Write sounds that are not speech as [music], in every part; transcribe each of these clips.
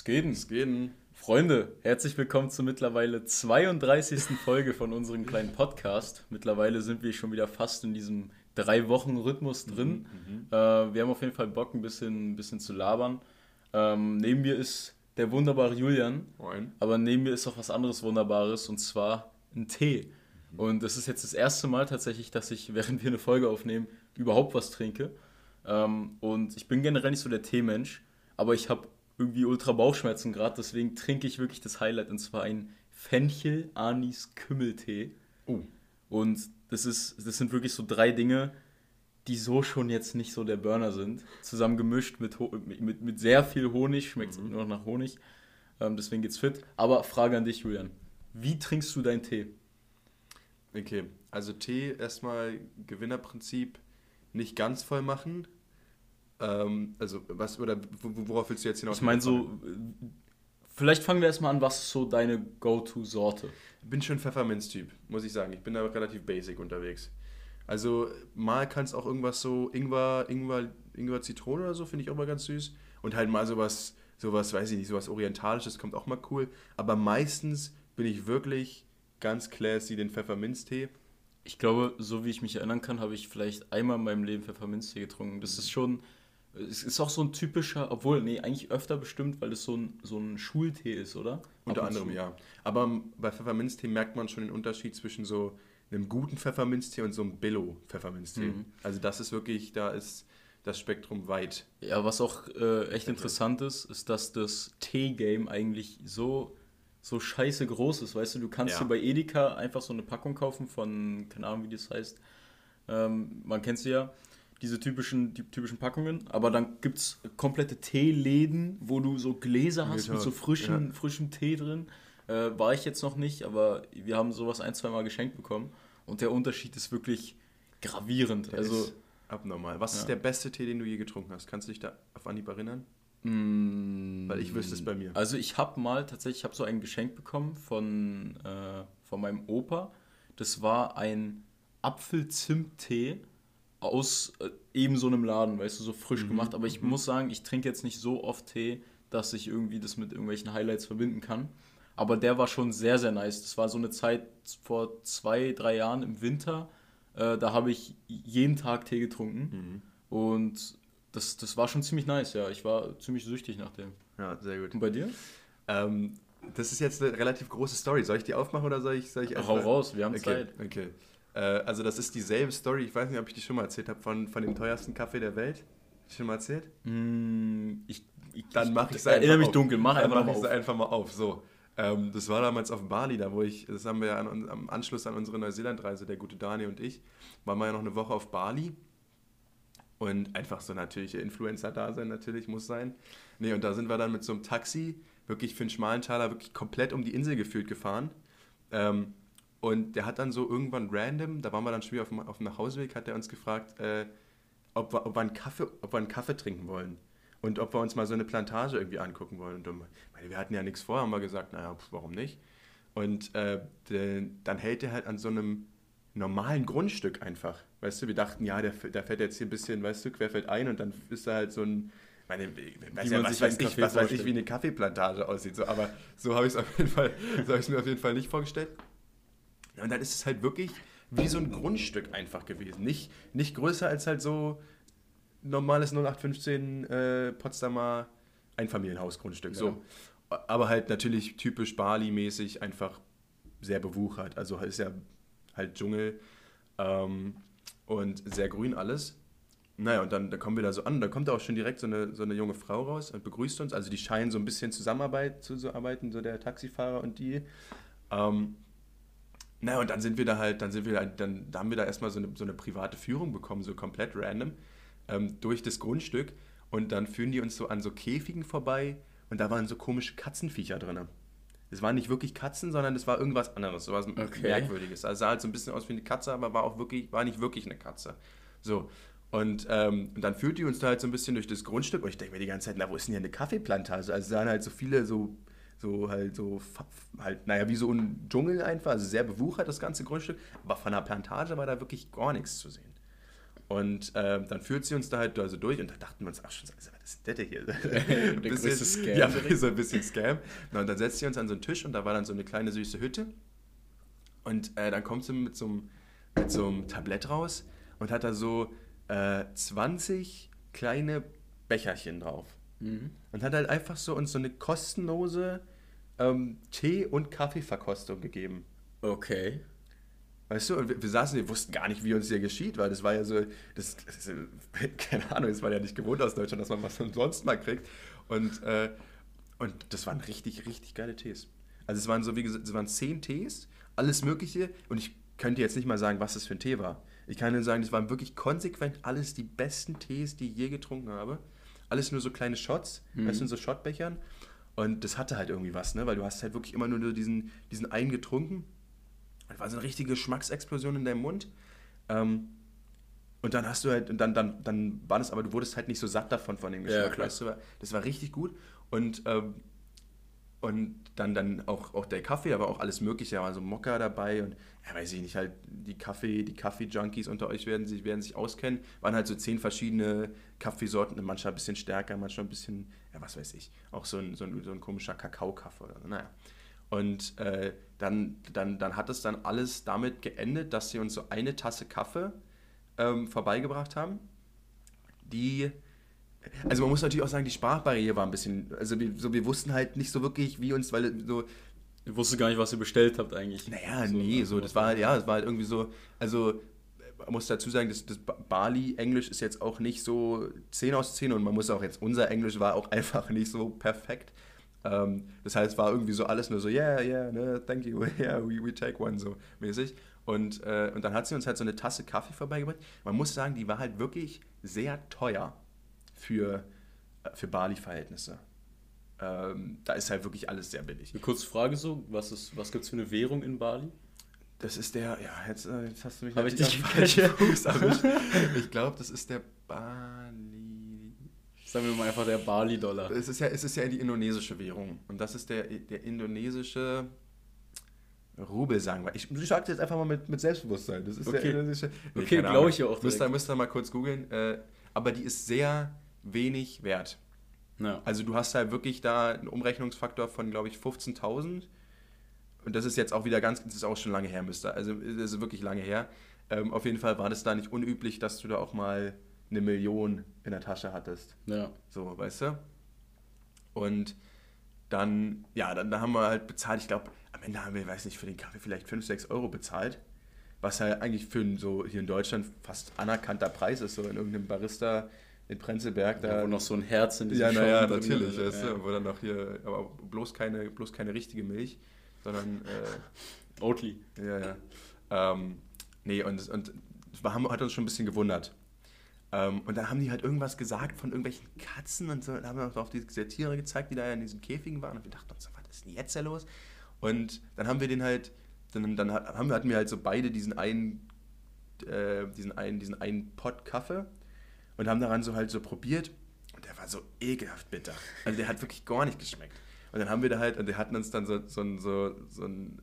Es geht. Es geht. Freunde, herzlich willkommen zur mittlerweile 32. Folge von unserem kleinen Podcast. Mittlerweile sind wir schon wieder fast in diesem drei Wochen Rhythmus drin. Mhm, mhm. äh, wir haben auf jeden Fall Bock, ein bisschen, ein bisschen zu labern. Ähm, neben mir ist der wunderbare Julian. Moin. Aber neben mir ist auch was anderes Wunderbares und zwar ein Tee. Mhm. Und es ist jetzt das erste Mal tatsächlich, dass ich, während wir eine Folge aufnehmen, überhaupt was trinke. Ähm, und ich bin generell nicht so der Teemensch, aber ich habe irgendwie ultra Bauchschmerzen gerade, deswegen trinke ich wirklich das Highlight und zwar ein Fenchel Anis Kümmeltee. Oh. Und das ist das sind wirklich so drei Dinge, die so schon jetzt nicht so der Burner sind, zusammen gemischt mit, mit, mit sehr viel Honig, schmeckt mhm. nur noch nach Honig. Ähm, deswegen geht's fit. Aber Frage an dich, Julian. Wie trinkst du deinen Tee? Okay, also Tee erstmal Gewinnerprinzip nicht ganz voll machen, ähm, also, was, oder worauf willst du jetzt hinaus? Ich meine, so, vielleicht fangen wir erstmal an, was ist so deine Go-To-Sorte? Ich bin schon Pfefferminz-Typ, muss ich sagen. Ich bin da relativ basic unterwegs. Also, mal kann es auch irgendwas so, Ingwer, Ingwer, Ingwer, Zitrone oder so, finde ich auch mal ganz süß. Und halt mal sowas, sowas, weiß ich nicht, sowas Orientalisches kommt auch mal cool. Aber meistens bin ich wirklich ganz classy den Pfefferminztee. Ich glaube, so wie ich mich erinnern kann, habe ich vielleicht einmal in meinem Leben Pfefferminztee getrunken. Das ist schon es ist auch so ein typischer, obwohl, nee, eigentlich öfter bestimmt, weil es so ein, so ein Schultee ist, oder? Unter anderem, ja. Aber bei Pfefferminztee merkt man schon den Unterschied zwischen so einem guten Pfefferminztee und so einem Billo-Pfefferminztee. Mhm. Also das ist wirklich, da ist das Spektrum weit. Ja, was auch äh, echt interessant ist, ist, dass das Tee-Game eigentlich so, so scheiße groß ist. Weißt du, du kannst ja. dir bei Edeka einfach so eine Packung kaufen von, keine Ahnung, wie das heißt. Ähm, man kennt sie ja diese typischen, die typischen Packungen, aber dann gibt es komplette Teeläden, wo du so Gläser hast mit so frischen, ja. frischem Tee drin. Äh, war ich jetzt noch nicht, aber wir haben sowas ein, zwei Mal geschenkt bekommen und der Unterschied ist wirklich gravierend. Der also abnormal. Was ja. ist der beste Tee, den du je getrunken hast? Kannst du dich da auf Anhieb erinnern? Mm, Weil ich wüsste es bei mir. Also ich habe mal tatsächlich, ich habe so ein Geschenk bekommen von, äh, von meinem Opa. Das war ein Apfel-Zimt-Tee aus äh, eben so einem Laden, weißt du, so frisch mhm. gemacht. Aber ich mhm. muss sagen, ich trinke jetzt nicht so oft Tee, dass ich irgendwie das mit irgendwelchen Highlights verbinden kann. Aber der war schon sehr, sehr nice. Das war so eine Zeit vor zwei, drei Jahren im Winter. Äh, da habe ich jeden Tag Tee getrunken. Mhm. Und das, das war schon ziemlich nice, ja. Ich war ziemlich süchtig nach dem. Ja, sehr gut. Und bei dir? Ähm, das ist jetzt eine relativ große Story. Soll ich die aufmachen oder soll ich, soll ich Hau raus, wir haben okay, Zeit. Okay. Äh, also das ist dieselbe Story, ich weiß nicht, ob ich die schon mal erzählt habe, von, von dem teuersten Kaffee der Welt. Schon mal erzählt? Mm, ich, ich, Dann mache ich es Erinnere mich dunkel, mach einfach mach mal auf. einfach mal auf. So, ähm, das war damals auf Bali, da wo ich, das haben wir ja an, am Anschluss an unsere Neuseelandreise, der gute Dani und ich, waren wir ja noch eine Woche auf Bali. Und einfach so natürliche Influencer da sein, natürlich, muss sein. Nee, und da sind wir dann mit so einem Taxi wirklich für einen schmalen Taler wirklich komplett um die Insel gefühlt gefahren. Ähm, und der hat dann so irgendwann random, da waren wir dann schon wieder auf dem, auf dem Nachhauseweg, hat er uns gefragt, äh, ob, wir, ob, wir einen Kaffee, ob wir einen Kaffee trinken wollen. Und ob wir uns mal so eine Plantage irgendwie angucken wollen. Und meine, wir hatten ja nichts vor, haben wir gesagt, naja, warum nicht? Und äh, de, dann hält er halt an so einem normalen Grundstück einfach. Weißt du, wir dachten, ja, der, der fährt jetzt hier ein bisschen, weißt du, querfeld ein und dann ist da halt so ein, meine, weiß ja, was, weiß ich, was weiß ich, wie eine Kaffeeplantage aussieht. So, aber so habe ich es auf jeden Fall, so habe ich es mir auf jeden Fall nicht vorgestellt. Und dann ist es halt wirklich wie so ein Grundstück einfach gewesen. Nicht, nicht größer als halt so normales 0815 äh, Potsdamer Einfamilienhausgrundstück. Ja. So. Aber halt natürlich typisch Bali-mäßig einfach sehr bewuchert. Also ist ja halt Dschungel ähm, und sehr grün alles. Naja, und dann da kommen wir da so an. Da kommt auch schon direkt so eine, so eine junge Frau raus und begrüßt uns. Also die scheinen so ein bisschen Zusammenarbeit zu so arbeiten, so der Taxifahrer und die. Ähm, na, und dann sind wir da halt, dann sind wir da, dann da haben wir da erstmal so eine, so eine private Führung bekommen, so komplett random, ähm, durch das Grundstück. Und dann führen die uns so an so Käfigen vorbei und da waren so komische Katzenviecher drin. Es waren nicht wirklich Katzen, sondern es war irgendwas anderes, so was okay. Merkwürdiges. Also sah halt so ein bisschen aus wie eine Katze, aber war auch wirklich, war nicht wirklich eine Katze. So. Und, ähm, und dann führt die uns da halt so ein bisschen durch das Grundstück und ich denke mir die ganze Zeit, na, wo ist denn hier eine Kaffeeplantage? Also sahen halt so viele so so halt so, halt, naja, wie so ein Dschungel einfach, also sehr bewuchert das ganze Grundstück, aber von der Plantage war da wirklich gar nichts zu sehen. Und äh, dann führt sie uns da halt also durch und da dachten wir uns auch schon, so, was ist das hier? [laughs] Der [laughs] bisschen, Scam. Ja, so ein bisschen Scam. Na, und dann setzt sie uns an so einen Tisch und da war dann so eine kleine süße Hütte. Und äh, dann kommt sie mit so, einem, mit so einem Tablett raus und hat da so äh, 20 kleine Becherchen drauf. Mhm. Und hat halt einfach so uns so eine kostenlose ähm, Tee- und Kaffeeverkostung gegeben. Okay. Weißt du, und wir, wir saßen, wir wussten gar nicht, wie uns hier geschieht, weil das war ja so, das, das [laughs] keine Ahnung, das war ja nicht gewohnt aus Deutschland, dass man was sonst mal kriegt. Und, äh, und das waren richtig, richtig geile Tees. Also es waren so, wie gesagt, es waren zehn Tees, alles Mögliche. Und ich könnte jetzt nicht mal sagen, was das für ein Tee war. Ich kann nur sagen, das waren wirklich konsequent alles die besten Tees, die ich je getrunken habe. Alles nur so kleine Shots, Mhm. weißt du, in so Shotbechern. Und das hatte halt irgendwie was, ne? Weil du hast halt wirklich immer nur diesen, diesen einen getrunken. Das war so eine richtige Geschmacksexplosion in deinem Mund. Ähm, und dann hast du halt, und dann, dann, dann war das, aber du wurdest halt nicht so satt davon von dem Ja, Geschmack, klar. weißt du? Das war richtig gut. Und, ähm, und dann, dann auch, auch der Kaffee, aber auch alles Mögliche, da war so Mokka dabei und ja, weiß ich nicht, halt die Kaffee, die Kaffee-Junkies unter euch werden sich, werden sich auskennen. Waren halt so zehn verschiedene Kaffeesorten, manchmal ein bisschen stärker, manchmal ein bisschen, ja, was weiß ich, auch so ein, so ein, so ein komischer Kakaokaffee oder so, naja. Und äh, dann, dann, dann hat es dann alles damit geendet, dass sie uns so eine Tasse Kaffee ähm, vorbeigebracht haben, die, also man muss natürlich auch sagen, die Sprachbarriere war ein bisschen, also wir, so, wir wussten halt nicht so wirklich, wie uns, weil so, Ich wusste gar nicht, was ihr bestellt habt eigentlich. naja, So, nee, also so, das war halt, ja, das war halt irgendwie so, also man muss dazu sagen, das, das Bali-Englisch ist jetzt auch nicht so 10 aus 10 und man muss auch jetzt, unser Englisch war auch [laughs] einfach nicht so perfekt. Ähm, das heißt, es war irgendwie so alles nur so, yeah, yeah, ne, thank you, [laughs] yeah, we, we take one, so mäßig. Und, äh, und dann hat sie uns halt so eine Tasse Kaffee vorbeigebracht. Man muss sagen, die war halt wirklich sehr teuer für, äh, für Bali-Verhältnisse. Ähm, da ist halt wirklich alles sehr billig. Eine kurze Frage so, was, ist, was gibt es für eine Währung in Bali? Das ist der, ja, jetzt, äh, jetzt hast du mich ich natürlich [laughs] falschen gecatcht? Fuß erwischt. Ich glaube, das ist der Bali. Sagen wir mal einfach der Bali-Dollar. Es ist ja, es ist ja die indonesische Währung. Und das ist der, der indonesische Rubel, sagen wir. Ich, ich sage jetzt einfach mal mit, mit Selbstbewusstsein. Das ist der Okay. indonesische. Okay, keine glaub Ahnung. ich ja auch Müsst ihr, müsst ihr mal kurz googeln. Äh, aber die ist sehr wenig wert. Ja. Also du hast halt wirklich da einen Umrechnungsfaktor von, glaube ich, 15.000. Und das ist jetzt auch wieder ganz, das ist auch schon lange her, müsste. Also das ist wirklich lange her. Ähm, auf jeden Fall war das da nicht unüblich, dass du da auch mal eine Million in der Tasche hattest. ja. So, weißt du? Und dann, ja, dann, dann haben wir halt bezahlt. Ich glaube, am Ende haben wir, weiß nicht, für den Kaffee vielleicht 5, 6 Euro bezahlt. Was halt eigentlich für so hier in Deutschland fast anerkannter Preis ist, so in irgendeinem Barista in Prenzlberg. Da Da, wo noch so ein Herz in diesem ja, naja, drin natürlich. ist. Weißt Ja. wo dann noch hier, aber bloß keine, bloß keine richtige Milch, sondern, äh, Oatly. ja, ja. Ähm, nee, und, und haben, hat uns schon ein bisschen gewundert. Ähm, und dann haben die halt irgendwas gesagt von irgendwelchen Katzen und so. Und haben wir auch auf diese Tiere gezeigt, die da ja in diesen Käfigen waren. Und wir dachten uns, so, was ist denn jetzt da los? Und dann haben wir den halt, dann, dann haben wir, hatten wir halt so beide diesen einen, äh, diesen einen, diesen einen Pott Kaffee und haben daran so halt so probiert. Und der war so ekelhaft bitter. Also der hat wirklich gar nicht geschmeckt. Und dann haben wir da halt, und die hatten uns dann so, so, ein- so, so ein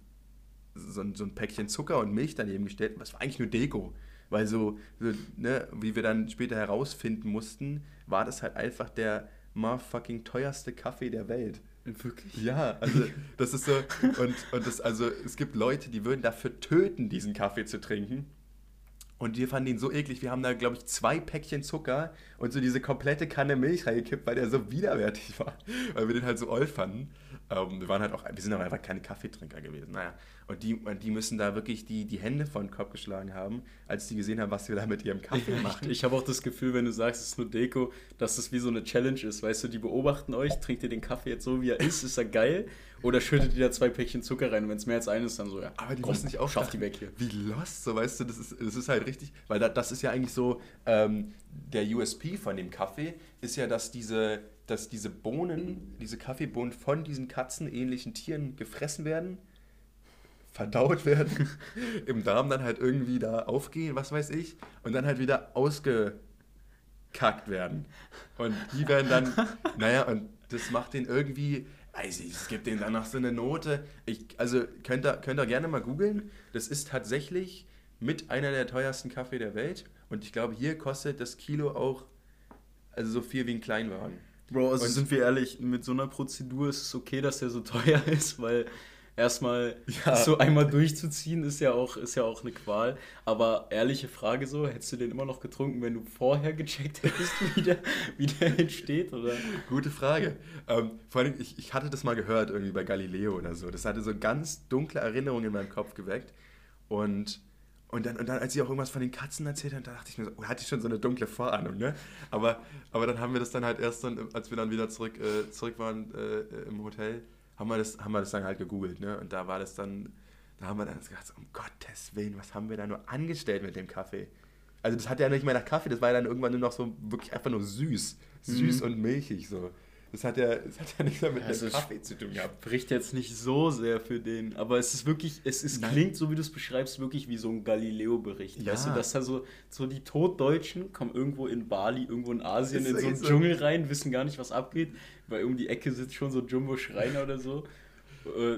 so ein, so ein Päckchen Zucker und Milch daneben gestellt. Das war eigentlich nur Deko. Weil so, so ne, wie wir dann später herausfinden mussten, war das halt einfach der motherfucking teuerste Kaffee der Welt. Wirklich? Ja, also das ist so, und, und das, also es gibt Leute, die würden dafür töten, diesen Kaffee zu trinken. Und wir fanden ihn so eklig. Wir haben da, glaube ich, zwei Päckchen Zucker und so diese komplette Kanne Milch reingekippt, weil der so widerwärtig war. Weil wir den halt so oll fanden. Ähm, wir waren halt auch, wir sind aber einfach keine Kaffeetrinker gewesen. Naja. Und die, und die müssen da wirklich die, die Hände vor den Kopf geschlagen haben, als die gesehen haben, was wir da mit ihrem Kaffee machen. Ich habe auch das Gefühl, wenn du sagst, es ist nur Deko, dass das wie so eine Challenge ist. Weißt du, die beobachten euch, trinkt ihr den Kaffee jetzt so, wie er ist, ist er geil? Oder schüttet ihr da zwei Päckchen Zucker rein? Und wenn es mehr als eines ist, dann so, ja, Aber die komm, müssen nicht auch schaff die weg hier. Wie lost, so weißt du, das ist, das ist halt richtig, weil da, das ist ja eigentlich so, ähm, der USP von dem Kaffee ist ja, dass diese, dass diese Bohnen, diese Kaffeebohnen von diesen katzenähnlichen Tieren gefressen werden, verdaut werden, [laughs] im Darm dann halt irgendwie da aufgehen, was weiß ich, und dann halt wieder ausgekackt werden. Und die werden dann, [laughs] naja, und das macht den irgendwie, weiß ich, es gibt denen dann noch so eine Note. Ich, also könnt ihr, könnt ihr gerne mal googeln. Das ist tatsächlich mit einer der teuersten Kaffee der Welt. Und ich glaube, hier kostet das Kilo auch also so viel wie ein Kleinwagen. Bro, also und sind wir ehrlich, mit so einer Prozedur ist es okay, dass der so [laughs] teuer ist, weil erstmal ja. so einmal durchzuziehen ist ja auch ist ja auch eine Qual. Aber ehrliche Frage so, hättest du den immer noch getrunken, wenn du vorher gecheckt hättest, [laughs] wie der, wie der entsteht? Oder? Gute Frage. Ähm, vor allem, ich, ich hatte das mal gehört irgendwie bei Galileo oder so. Das hatte so ganz dunkle Erinnerungen in meinem Kopf geweckt. Und und dann, und dann, als sie auch irgendwas von den Katzen erzählt hat, da dachte ich mir so, oh, hatte ich schon so eine dunkle Vorahnung, ne? Aber, aber dann haben wir das dann halt erst dann, als wir dann wieder zurück, äh, zurück waren äh, im Hotel, haben wir, das, haben wir das dann halt gegoogelt, ne? Und da war das dann, da haben wir dann gedacht, um Gottes Willen, was haben wir da nur angestellt mit dem Kaffee? Also das hat ja nicht mehr nach Kaffee, das war ja dann irgendwann nur noch so wirklich einfach nur süß. Süß mhm. und milchig so. Das hat ja, das hat ja nichts mehr mit also dem Kaffee zu tun gehabt. Spricht jetzt nicht so sehr für den, aber es ist wirklich, es ist, klingt so, wie du es beschreibst, wirklich wie so ein Galileo-Bericht. Ja. Weißt du, dass da so, so die Toddeutschen kommen irgendwo in Bali, irgendwo in Asien in so einen so. Dschungel rein, wissen gar nicht, was abgeht, weil um die Ecke sitzt schon so Jumbo-Schreiner oder so. Äh,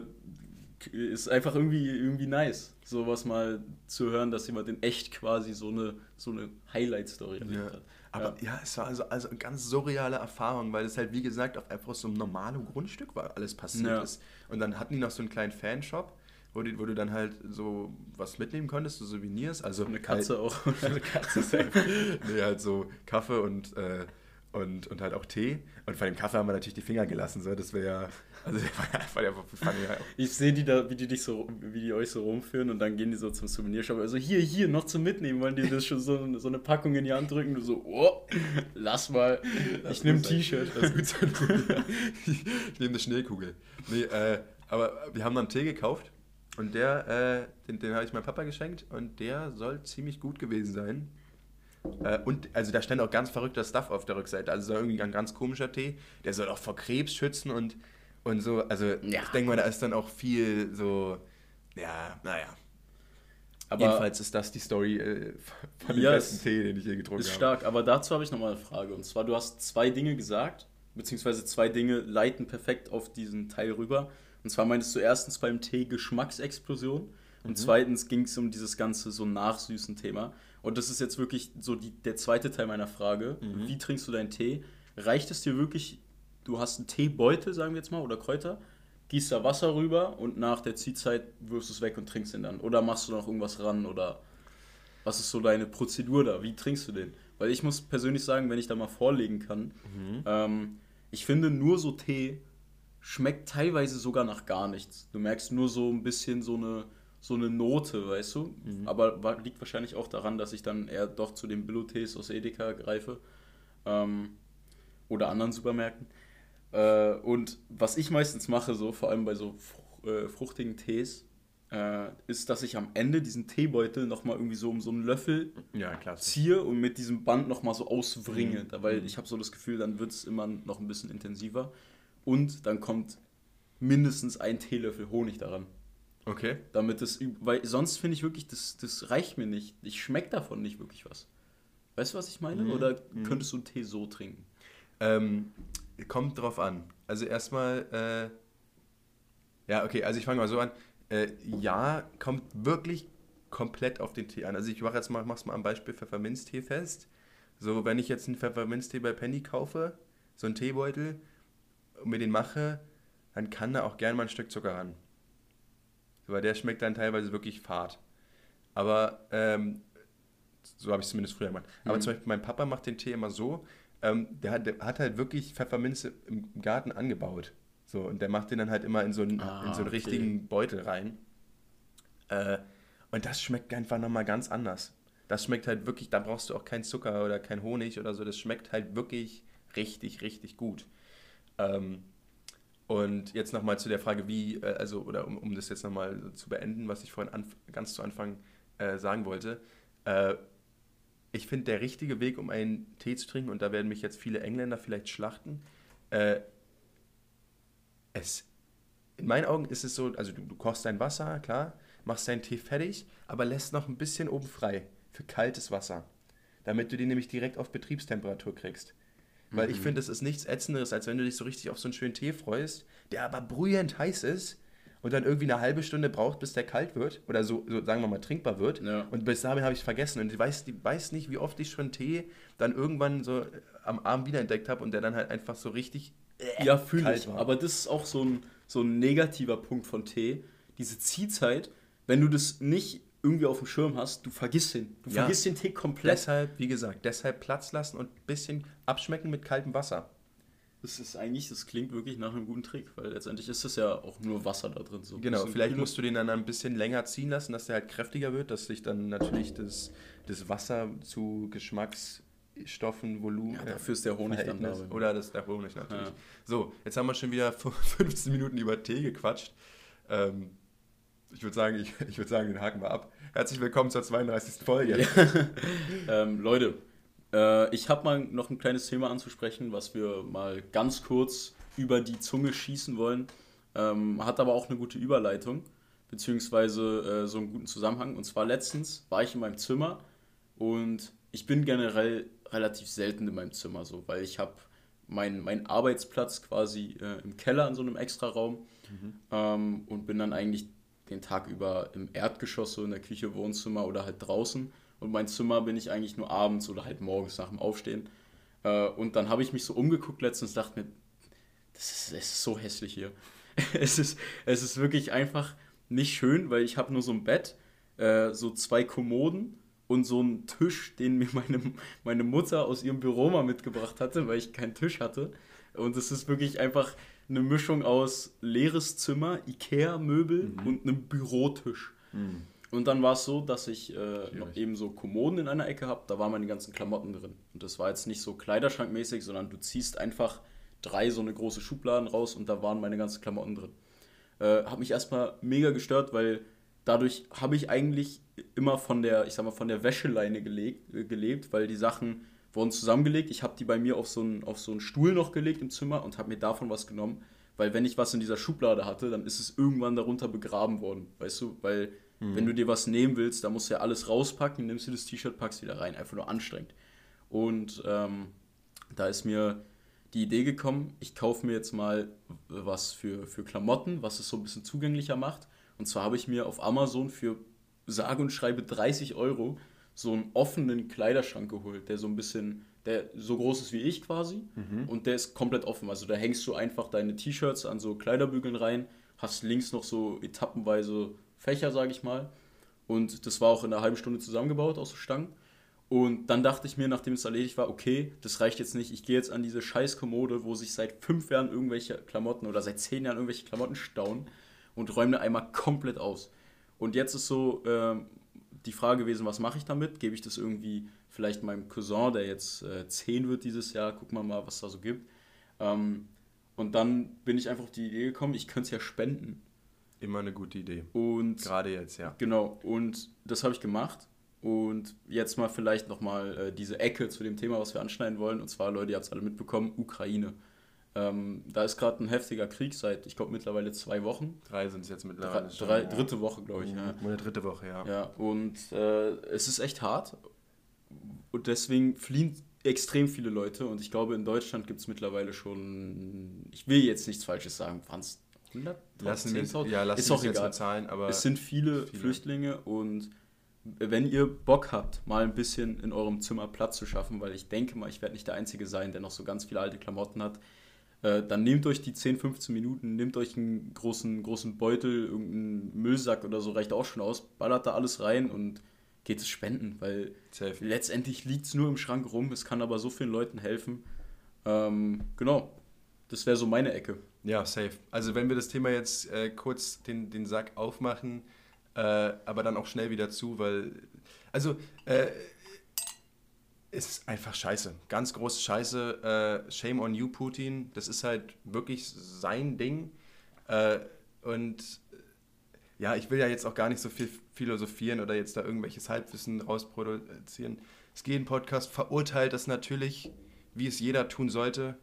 ist einfach irgendwie, irgendwie nice, sowas mal zu hören, dass jemand in echt quasi so eine, so eine Highlight-Story erlebt ja. hat. Aber ja. ja, es war also, also eine ganz surreale Erfahrung, weil es halt, wie gesagt, auf einfach so einem normalen Grundstück war alles passiert ja. ist. Und dann hatten die noch so einen kleinen Fanshop, wo, die, wo du dann halt so was mitnehmen konntest, so Souvenirs. Also eine Katze halt, auch. [laughs] eine Katze safe. nee, halt so Kaffee und, äh, und, und halt auch Tee. Und von dem Kaffee haben wir natürlich die Finger gelassen. So. Das wäre [laughs] ja also war der fand ich, ich sehe die da, wie die dich so, wie die euch so rumführen und dann gehen die so zum Souvenirshop. Also hier, hier, noch zum Mitnehmen, wollen die das schon so, so eine Packung in die Hand drücken. Du so, oh, lass mal. Das ich nehme ein T-Shirt. Das gut sein. [laughs] ich, ich nehme eine Schneekugel. Nee, äh, aber wir haben dann Tee gekauft und der, äh, den, den habe ich meinem Papa geschenkt und der soll ziemlich gut gewesen sein. Äh, und also da stand auch ganz verrückter Stuff auf der Rückseite. Also irgendwie ein ganz komischer Tee. Der soll auch vor Krebs schützen und und so, also ja. ich denke mal, da ist dann auch viel so, ja, naja. Aber Jedenfalls ist das die Story äh, von dem ja, besten Tee, den ich je getrunken habe. Ist stark, aber dazu habe ich nochmal eine Frage. Und zwar, du hast zwei Dinge gesagt, beziehungsweise zwei Dinge leiten perfekt auf diesen Teil rüber. Und zwar meintest du erstens beim Tee Geschmacksexplosion und mhm. zweitens ging es um dieses ganze so nachsüßen Thema. Und das ist jetzt wirklich so die, der zweite Teil meiner Frage. Mhm. Wie trinkst du deinen Tee? Reicht es dir wirklich du hast einen Teebeutel, sagen wir jetzt mal, oder Kräuter, gießt da Wasser rüber und nach der Ziehzeit wirfst du es weg und trinkst ihn dann. Oder machst du noch irgendwas ran oder was ist so deine Prozedur da? Wie trinkst du den? Weil ich muss persönlich sagen, wenn ich da mal vorlegen kann, mhm. ähm, ich finde nur so Tee schmeckt teilweise sogar nach gar nichts. Du merkst nur so ein bisschen so eine, so eine Note, weißt du? Mhm. Aber liegt wahrscheinlich auch daran, dass ich dann eher doch zu den Billo-Tees aus Edeka greife ähm, oder anderen Supermärkten. Äh, und was ich meistens mache, so vor allem bei so äh, fruchtigen Tees, äh, ist, dass ich am Ende diesen Teebeutel nochmal irgendwie so um so einen Löffel ja, ziehe und mit diesem Band nochmal so auswringe. Mhm. Weil mhm. ich habe so das Gefühl, dann wird es immer noch ein bisschen intensiver. Und dann kommt mindestens ein Teelöffel Honig daran. Okay. Damit es, weil sonst finde ich wirklich, das, das reicht mir nicht. Ich schmecke davon nicht wirklich was. Weißt du, was ich meine? Mhm. Oder mhm. könntest du einen Tee so trinken? Ähm, kommt drauf an. Also erstmal, äh, ja, okay, also ich fange mal so an. Äh, ja, kommt wirklich komplett auf den Tee an. Also ich mache jetzt mal, mach's mal am Beispiel Pfefferminztee fest. So, wenn ich jetzt einen Pfefferminztee bei Penny kaufe, so einen Teebeutel, und mir den mache, dann kann da auch gerne mal ein Stück Zucker ran. Weil der schmeckt dann teilweise wirklich fad. Aber ähm, so habe ich es zumindest früher gemacht. Aber mhm. zum Beispiel mein Papa macht den Tee immer so, ähm, der, hat, der hat halt wirklich Pfefferminze im Garten angebaut. So, und der macht den dann halt immer in so einen, ah, in so einen okay. richtigen Beutel rein. Äh, und das schmeckt einfach nochmal ganz anders. Das schmeckt halt wirklich, da brauchst du auch keinen Zucker oder kein Honig oder so. Das schmeckt halt wirklich richtig, richtig gut. Ähm, und jetzt nochmal zu der Frage, wie, äh, also, oder um, um das jetzt nochmal zu beenden, was ich vorhin ganz zu Anfang äh, sagen wollte. Äh, ich finde, der richtige Weg, um einen Tee zu trinken, und da werden mich jetzt viele Engländer vielleicht schlachten, äh, es, in meinen Augen ist es so, also du, du kochst dein Wasser, klar, machst deinen Tee fertig, aber lässt noch ein bisschen oben frei für kaltes Wasser, damit du den nämlich direkt auf Betriebstemperatur kriegst. Weil mhm. ich finde, es ist nichts Ätzenderes, als wenn du dich so richtig auf so einen schönen Tee freust, der aber brühend heiß ist und dann irgendwie eine halbe Stunde braucht, bis der kalt wird oder so, so sagen wir mal trinkbar wird. Ja. Und bis dahin habe ich es vergessen. Und ich weiß, die weiß nicht, wie oft ich schon Tee dann irgendwann so am Abend wiederentdeckt habe und der dann halt einfach so richtig. Äh, ja, fühle ich. War. Aber das ist auch so ein, so ein negativer Punkt von Tee. Diese Ziehzeit, wenn du das nicht irgendwie auf dem Schirm hast, du vergisst den. Du ja. vergisst den Tee komplett. Deshalb, wie gesagt, deshalb Platz lassen und ein bisschen abschmecken mit kaltem Wasser. Das ist eigentlich, das klingt wirklich nach einem guten Trick, weil letztendlich ist es ja auch nur Wasser da drin. So genau, vielleicht musst du den dann ein bisschen länger ziehen lassen, dass der halt kräftiger wird, dass sich dann natürlich das, das Wasser zu Geschmacksstoffen, Volumen. Ja, dafür ist der Honig dann da. Oder das der Honig natürlich. Ja. So, jetzt haben wir schon wieder [laughs] 15 Minuten über Tee gequatscht. Ähm, ich würde sagen, ich, ich würde sagen, den haken wir ab. Herzlich willkommen zur 32. Folge. Ja. [laughs] ähm, Leute, äh, ich habe mal noch ein kleines Thema anzusprechen, was wir mal ganz kurz über die Zunge schießen wollen. Ähm, hat aber auch eine gute Überleitung, beziehungsweise äh, so einen guten Zusammenhang. Und zwar letztens war ich in meinem Zimmer und ich bin generell relativ selten in meinem Zimmer so, weil ich habe meinen mein Arbeitsplatz quasi äh, im Keller in so einem Extraraum mhm. ähm, und bin dann eigentlich den Tag über im Erdgeschoss, so in der Küche, Wohnzimmer oder halt draußen. Und mein Zimmer bin ich eigentlich nur abends oder halt morgens nach dem Aufstehen. Äh, und dann habe ich mich so umgeguckt letztens und dachte mir, das ist, das ist so hässlich hier. [laughs] es, ist, es ist wirklich einfach nicht schön, weil ich habe nur so ein Bett, äh, so zwei Kommoden und so einen Tisch, den mir [laughs] meine, meine Mutter aus ihrem Büro mal mitgebracht hatte, weil ich keinen Tisch hatte. Und es ist wirklich einfach eine Mischung aus leeres Zimmer, Ikea-Möbel mhm. und einem Bürotisch. Mhm. Und dann war es so, dass ich äh, noch eben so Kommoden in einer Ecke habe, da waren meine ganzen Klamotten drin. Und das war jetzt nicht so kleiderschrankmäßig, sondern du ziehst einfach drei so eine große Schubladen raus und da waren meine ganzen Klamotten drin. Äh, hat mich erstmal mega gestört, weil dadurch habe ich eigentlich immer von der, ich sag mal, von der Wäscheleine äh, gelebt, weil die Sachen wurden zusammengelegt. Ich habe die bei mir auf so, einen, auf so einen Stuhl noch gelegt im Zimmer und habe mir davon was genommen. Weil wenn ich was in dieser Schublade hatte, dann ist es irgendwann darunter begraben worden. Weißt du, weil Mhm. Wenn du dir was nehmen willst, dann musst du ja alles rauspacken, nimmst du das T-Shirt, packst wieder rein. Einfach nur anstrengend. Und ähm, da ist mir die Idee gekommen, ich kaufe mir jetzt mal was für, für Klamotten, was es so ein bisschen zugänglicher macht. Und zwar habe ich mir auf Amazon für sage und schreibe 30 Euro so einen offenen Kleiderschrank geholt, der so ein bisschen, der so groß ist wie ich quasi mhm. und der ist komplett offen. Also da hängst du einfach deine T-Shirts an so Kleiderbügeln rein, hast links noch so etappenweise Fächer, sage ich mal. Und das war auch in einer halben Stunde zusammengebaut aus so Stangen. Und dann dachte ich mir, nachdem es erledigt war, okay, das reicht jetzt nicht. Ich gehe jetzt an diese scheiß Kommode, wo sich seit fünf Jahren irgendwelche Klamotten oder seit zehn Jahren irgendwelche Klamotten stauen und räume einmal komplett aus. Und jetzt ist so äh, die Frage gewesen, was mache ich damit? Gebe ich das irgendwie vielleicht meinem Cousin, der jetzt äh, zehn wird dieses Jahr, gucken wir mal, was da so gibt. Ähm, und dann bin ich einfach auf die Idee gekommen, ich könnte es ja spenden. Immer eine gute Idee. Und gerade jetzt, ja. Genau, und das habe ich gemacht. Und jetzt mal vielleicht nochmal äh, diese Ecke zu dem Thema, was wir anschneiden wollen. Und zwar, Leute, ihr habt es alle mitbekommen, Ukraine. Ähm, da ist gerade ein heftiger Krieg seit, ich glaube, mittlerweile zwei Wochen. Drei sind es jetzt mittlerweile. Drei, drei, dritte Woche, glaube ich. Mhm, ja. Meine dritte Woche, ja. Ja, und äh, es ist echt hart. Und deswegen fliehen extrem viele Leute. Und ich glaube, in Deutschland gibt es mittlerweile schon, ich will jetzt nichts Falsches sagen, waren es 100.000, lassen 10.000? Ja, lassen ist auch egal. Zahlen, aber es sind viele, viele, Flüchtlinge und wenn ihr Bock habt, mal ein bisschen in eurem Zimmer Platz zu schaffen, weil ich denke mal, ich werde nicht der Einzige sein, der noch so ganz viele alte Klamotten hat, äh, dann nehmt euch die 10, 15 Minuten, nehmt euch einen großen, großen Beutel, irgendeinen Müllsack oder so, reicht auch schon aus, ballert da alles rein und geht es spenden, weil Safe. letztendlich liegt es nur im Schrank rum, es kann aber so vielen Leuten helfen. Ähm, genau, das wäre so meine Ecke. Ja, safe. Also wenn wir das Thema jetzt äh, kurz den, den Sack aufmachen, äh, aber dann auch schnell wieder zu, weil, also, äh, ist einfach scheiße. Ganz große Scheiße. Äh, shame on you, Putin. Das ist halt wirklich sein Ding. Äh, und ja, ich will ja jetzt auch gar nicht so viel philosophieren oder jetzt da irgendwelches Halbwissen rausproduzieren. Es geht ein Podcast, verurteilt das natürlich, wie es jeder tun sollte.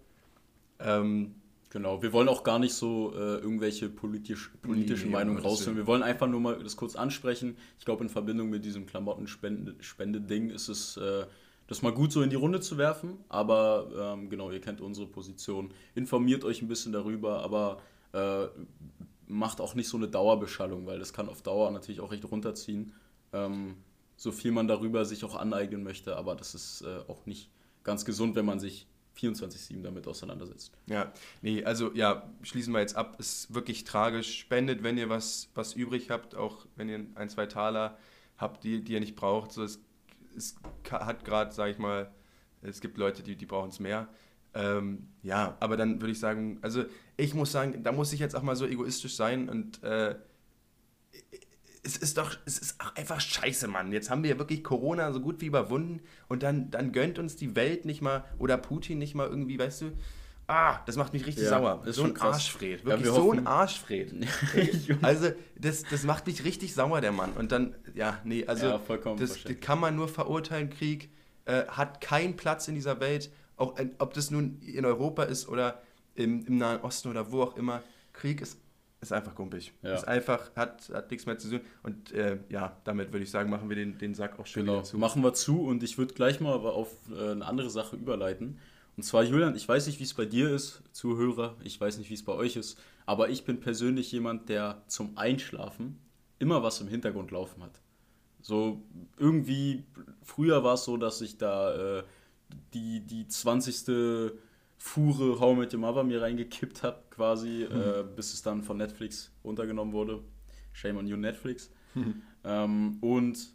Ähm, genau, wir wollen auch gar nicht so äh, irgendwelche politisch, politischen nee, Meinungen rausführen. Wir wollen einfach nur mal das kurz ansprechen. Ich glaube, in Verbindung mit diesem Klamottenspende-Ding ist es, äh, das mal gut so in die Runde zu werfen. Aber ähm, genau, ihr kennt unsere Position. Informiert euch ein bisschen darüber, aber äh, macht auch nicht so eine Dauerbeschallung, weil das kann auf Dauer natürlich auch recht runterziehen. Ähm, so viel man darüber sich auch aneignen möchte, aber das ist äh, auch nicht ganz gesund, wenn man sich 24-7 damit auseinandersetzt. Ja, nee, also ja, schließen wir jetzt ab. Ist wirklich tragisch. Spendet, wenn ihr was, was übrig habt, auch wenn ihr ein, zwei Taler habt, die, die ihr nicht braucht. So, es, es hat gerade, sage ich mal, es gibt Leute, die, die brauchen es mehr. Ähm, ja, aber dann würde ich sagen, also ich muss sagen, da muss ich jetzt auch mal so egoistisch sein und äh, es ist doch, es ist einfach scheiße, Mann. Jetzt haben wir wirklich Corona so gut wie überwunden und dann, dann gönnt uns die Welt nicht mal oder Putin nicht mal irgendwie, weißt du, Ah, das macht mich richtig ja, sauer. so ein Arschfred. Wirklich ja, so ein Arschfred. [laughs] also, das, das macht mich richtig sauer, der Mann. Und dann, ja, nee, also, ja, das, das, kann man nur verurteilen. Krieg äh, hat keinen Platz in dieser Welt. Auch, äh, ob das nun in Europa ist oder im, im Nahen Osten oder wo auch immer. Krieg ist ist einfach gumpig. Ist einfach, hat, hat nichts mehr zu tun. Und äh, ja, damit würde ich sagen, machen wir den, den Sack auch schön genau. zu. Machen wir zu und ich würde gleich mal aber auf äh, eine andere Sache überleiten. Und zwar, Julian, ich weiß nicht, wie es bei dir ist, Zuhörer, ich weiß nicht, wie es bei euch ist, aber ich bin persönlich jemand, der zum Einschlafen immer was im Hintergrund laufen hat. So irgendwie, früher war es so, dass ich da äh, die, die 20. Fuhre How Met Your Mother mir reingekippt habe, quasi, mhm. äh, bis es dann von Netflix runtergenommen wurde. Shame on you, Netflix. Mhm. Ähm, und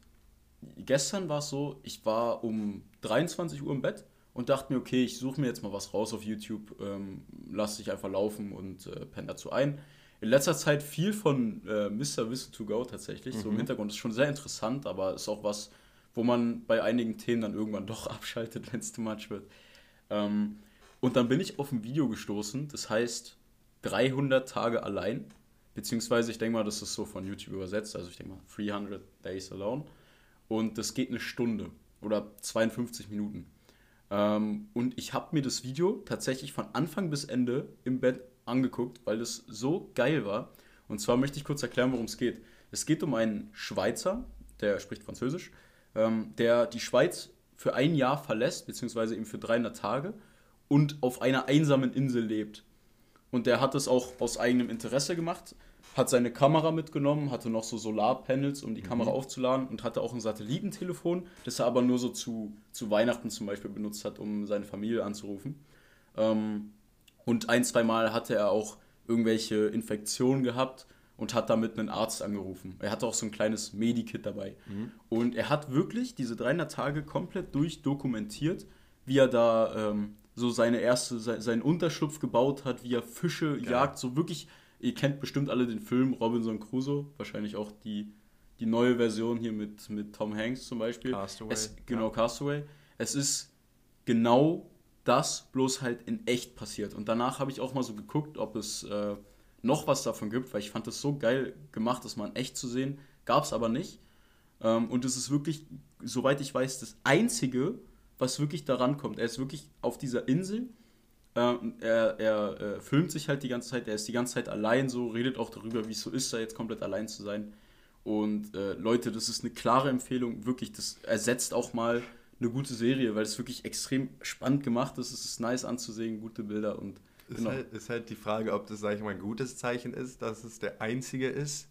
gestern war es so, ich war um 23 Uhr im Bett und dachte mir, okay, ich suche mir jetzt mal was raus auf YouTube, ähm, lasse dich einfach laufen und äh, penne dazu ein. In letzter Zeit viel von äh, Mr. Whistle to Go tatsächlich, mhm. so im mhm. Hintergrund. ist schon sehr interessant, aber ist auch was, wo man bei einigen Themen dann irgendwann [laughs] doch abschaltet, wenn es too much wird. Ähm, und dann bin ich auf ein Video gestoßen, das heißt 300 Tage allein. Beziehungsweise, ich denke mal, das ist so von YouTube übersetzt. Also, ich denke mal 300 Days Alone. Und das geht eine Stunde oder 52 Minuten. Ähm, und ich habe mir das Video tatsächlich von Anfang bis Ende im Bett angeguckt, weil es so geil war. Und zwar möchte ich kurz erklären, worum es geht. Es geht um einen Schweizer, der spricht Französisch, ähm, der die Schweiz für ein Jahr verlässt, beziehungsweise eben für 300 Tage und auf einer einsamen Insel lebt. Und der hat es auch aus eigenem Interesse gemacht, hat seine Kamera mitgenommen, hatte noch so Solarpanels, um die mhm. Kamera aufzuladen und hatte auch ein Satellitentelefon, das er aber nur so zu, zu Weihnachten zum Beispiel benutzt hat, um seine Familie anzurufen. Ähm, und ein, zwei Mal hatte er auch irgendwelche Infektionen gehabt und hat damit einen Arzt angerufen. Er hatte auch so ein kleines Medikit dabei. Mhm. Und er hat wirklich diese 300 Tage komplett durchdokumentiert, wie er da ähm, so seine erste, seinen Unterschlupf gebaut hat, wie er Fische Geil. jagt, so wirklich, ihr kennt bestimmt alle den Film Robinson Crusoe, wahrscheinlich auch die, die neue Version hier mit, mit Tom Hanks zum Beispiel. Castaway. Es, genau, ja. Castaway. Es ist genau das, bloß halt in echt passiert. Und danach habe ich auch mal so geguckt, ob es äh, noch was davon gibt, weil ich fand das so geil gemacht, das mal in echt zu sehen. Gab es aber nicht. Ähm, und es ist wirklich, soweit ich weiß, das einzige, was wirklich daran kommt. Er ist wirklich auf dieser Insel. Äh, er, er äh, filmt sich halt die ganze Zeit, er ist die ganze Zeit allein so, redet auch darüber, wie es so ist, da jetzt komplett allein zu sein. Und äh, Leute, das ist eine klare Empfehlung, wirklich, das ersetzt auch mal eine gute Serie, weil es wirklich extrem spannend gemacht ist, es ist nice anzusehen, gute Bilder und ist, genau. halt, ist halt die Frage, ob das, sag ich mal, ein gutes Zeichen ist, dass es der einzige ist